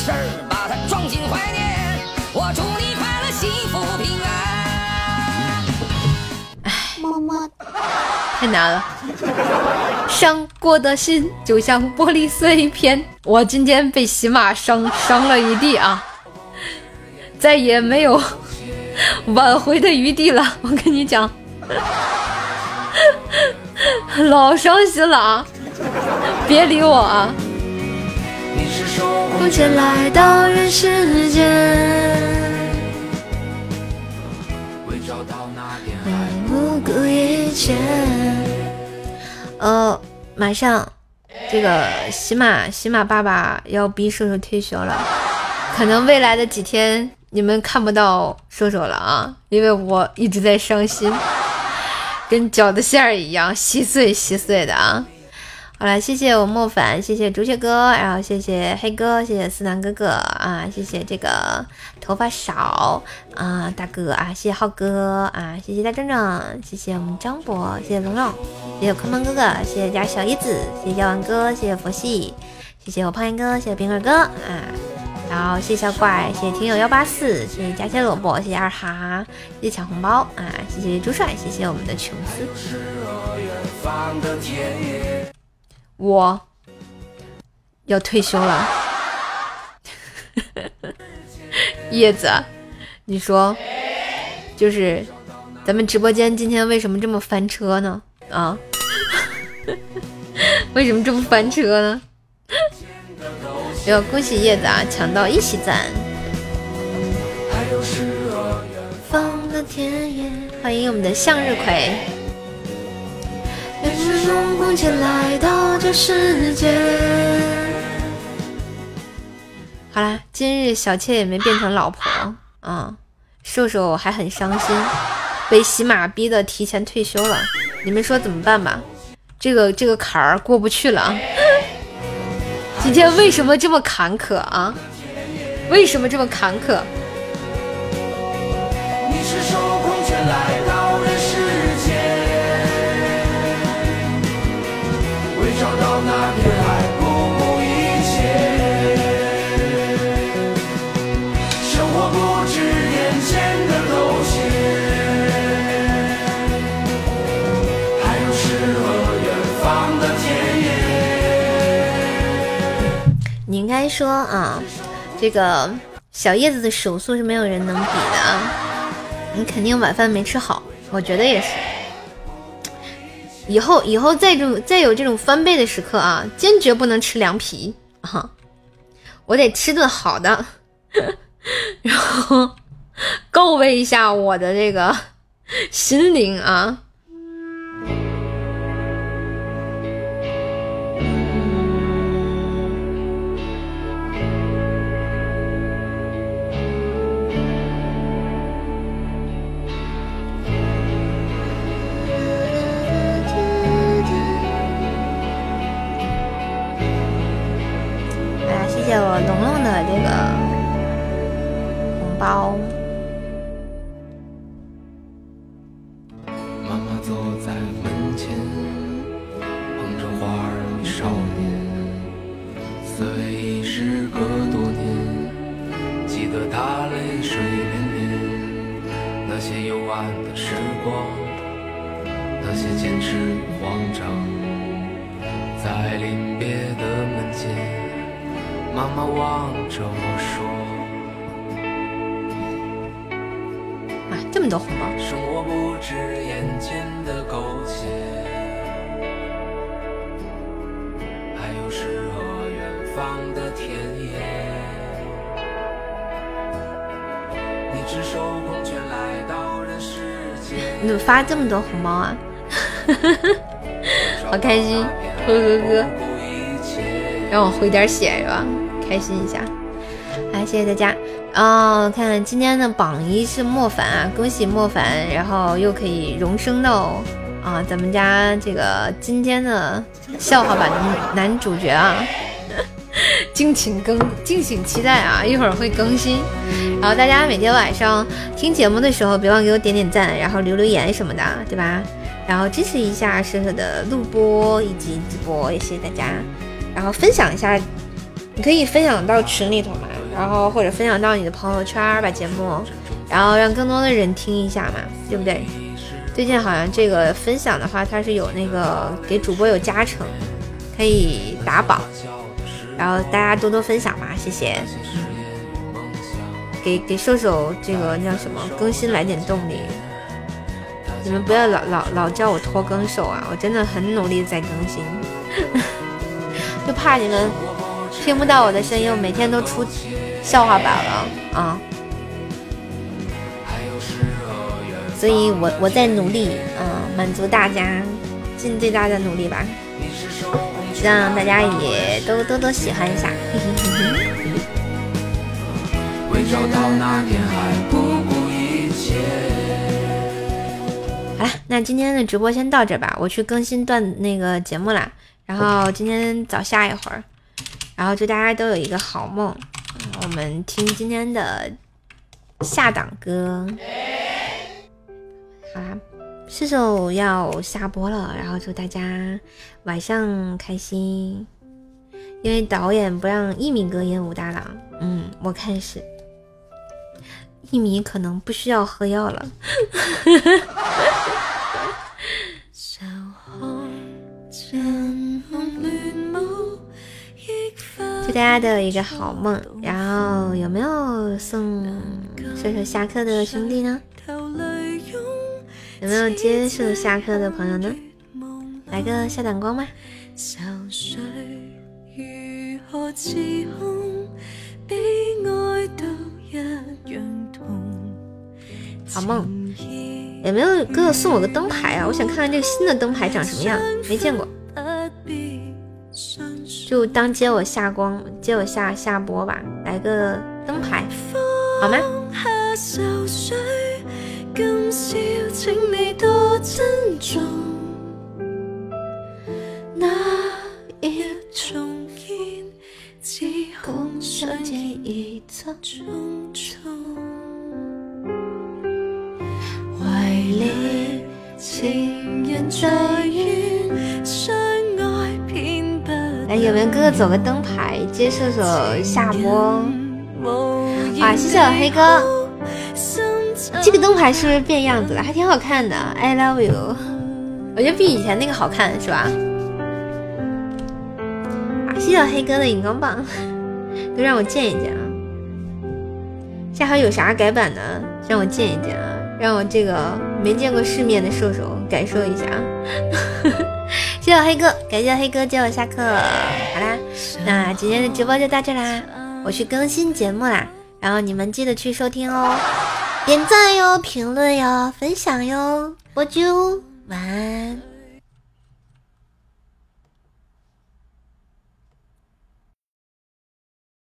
事儿，把它装进怀念。我祝你快乐、幸福、平安。哎，么么，太难了。伤过的心就像玻璃碎片，我今天被喜马伤伤了一地啊，再也没有挽回的余地了。我跟你讲，老伤心了啊！别理我啊！从前来到人世间，不顾一切。呃，马上这个喜马喜马爸爸要逼瘦瘦退休了，可能未来的几天你们看不到瘦瘦了啊，因为我一直在伤心，跟饺子馅儿一样稀碎稀碎的啊。好了，谢谢我莫凡，谢谢朱雀哥，然后谢谢黑哥，谢谢思南哥哥啊，谢谢这个头发少啊大哥啊，谢谢浩哥啊，谢谢大壮壮，谢谢我们张博，谢谢龙龙，谢谢坤鹏哥哥，谢谢家小叶子，谢谢药丸哥，谢谢佛系，谢谢我胖岩哥，谢谢冰儿哥啊，然后谢谢小怪，谢谢听友幺八四，谢谢加切萝卜，谢谢二哈，谢谢抢红包啊，谢谢朱帅，谢谢我们的琼斯。我要退休了，叶子，你说，就是咱们直播间今天为什么这么翻车呢？啊，为什么这么翻车呢？要恭喜叶子啊，抢到一喜赞！欢迎我们的向日葵。好啦，今日小妾也没变成老婆，啊，瘦瘦还很伤心，被喜马逼的提前退休了。你们说怎么办吧？这个这个坎儿过不去了啊。今天为什么这么坎坷啊？为什么这么坎坷？那片海不顾一切生活不止眼前的苟且还有诗和远方的田野。你应该说啊这个小叶子的手速是没有人能比的啊。你肯定晚饭没吃好我觉得也是。以后以后再这种再有这种翻倍的时刻啊，坚决不能吃凉皮啊！我得吃顿好的，然后告慰一下我的这个心灵啊。谢谢我龙龙的这个红包。妈妈坐在门前，捧着花儿与少年。岁月已时隔多年，记得她泪水涟涟。那些幽暗的时光，那些坚持与慌张，在临，妈妈望着我说。啊，这么多红包！生活不止眼前的苟且，还有诗和远方的田野。你赤手空拳来到人世间，你怎么发这么多红包啊？好开心，呵呵呵，让我回点血是吧？开心一下。来，谢谢大家。哦，看今天的榜一是莫凡啊，恭喜莫凡，然后又可以荣升到啊咱们家这个今天的笑话版男主角啊，敬请更敬请期待啊，一会儿会更新。然后大家每天晚上听节目的时候，别忘给我点点赞，然后留留言什么的，对吧？然后支持一下舍舍的录播以及直播，也谢谢大家。然后分享一下，你可以分享到群里头嘛，然后或者分享到你的朋友圈，把节目，然后让更多的人听一下嘛，对不对？最近好像这个分享的话，它是有那个给主播有加成，可以打榜，然后大家多多分享嘛，谢谢。给给瘦瘦这个叫什么更新来点动力，你们不要老老老叫我拖更手啊，我真的很努力在更新，就怕你们听不到我的声音，我每天都出笑话版了啊，所以我我在努力嗯，满足大家，尽最大的努力吧，希望大家也都多多喜欢一下。好了，那今天的直播先到这吧，我去更新段那个节目啦。然后今天早下一会儿，然后祝大家都有一个好梦。我们听今天的下档歌。好啦，射手要下播了，然后祝大家晚上开心。因为导演不让一米哥演武大郎，嗯，我看是。一米可能不需要喝药了。祝大家都有一个好梦。然后有没有送射手下课的兄弟呢？有没有接受下课的朋友呢？来个下档光吧。好梦，有没有哥哥送我个灯牌啊？我想看看这个新的灯牌长什么样，没见过。就当接我下光，接我下下播吧，来个灯牌，好吗？为你情人在远，相爱偏不。有没有哥哥走个灯牌，接射手下播？啊，谢谢我黑哥。这个灯牌是不是变样子了？还挺好看的。I love you，我觉得比以前那个好看，是吧？啊，谢谢我黑哥的荧光棒，都让我见一见啊。下回有啥改版的，让我见一见啊。让我这个没见过世面的射手，感受一下啊！谢谢我黑哥，感谢黑哥接我下课。好啦，那今天的直播就到这啦，我去更新节目啦，然后你们记得去收听哦，点赞哟，评论哟，分享哟，我就晚安。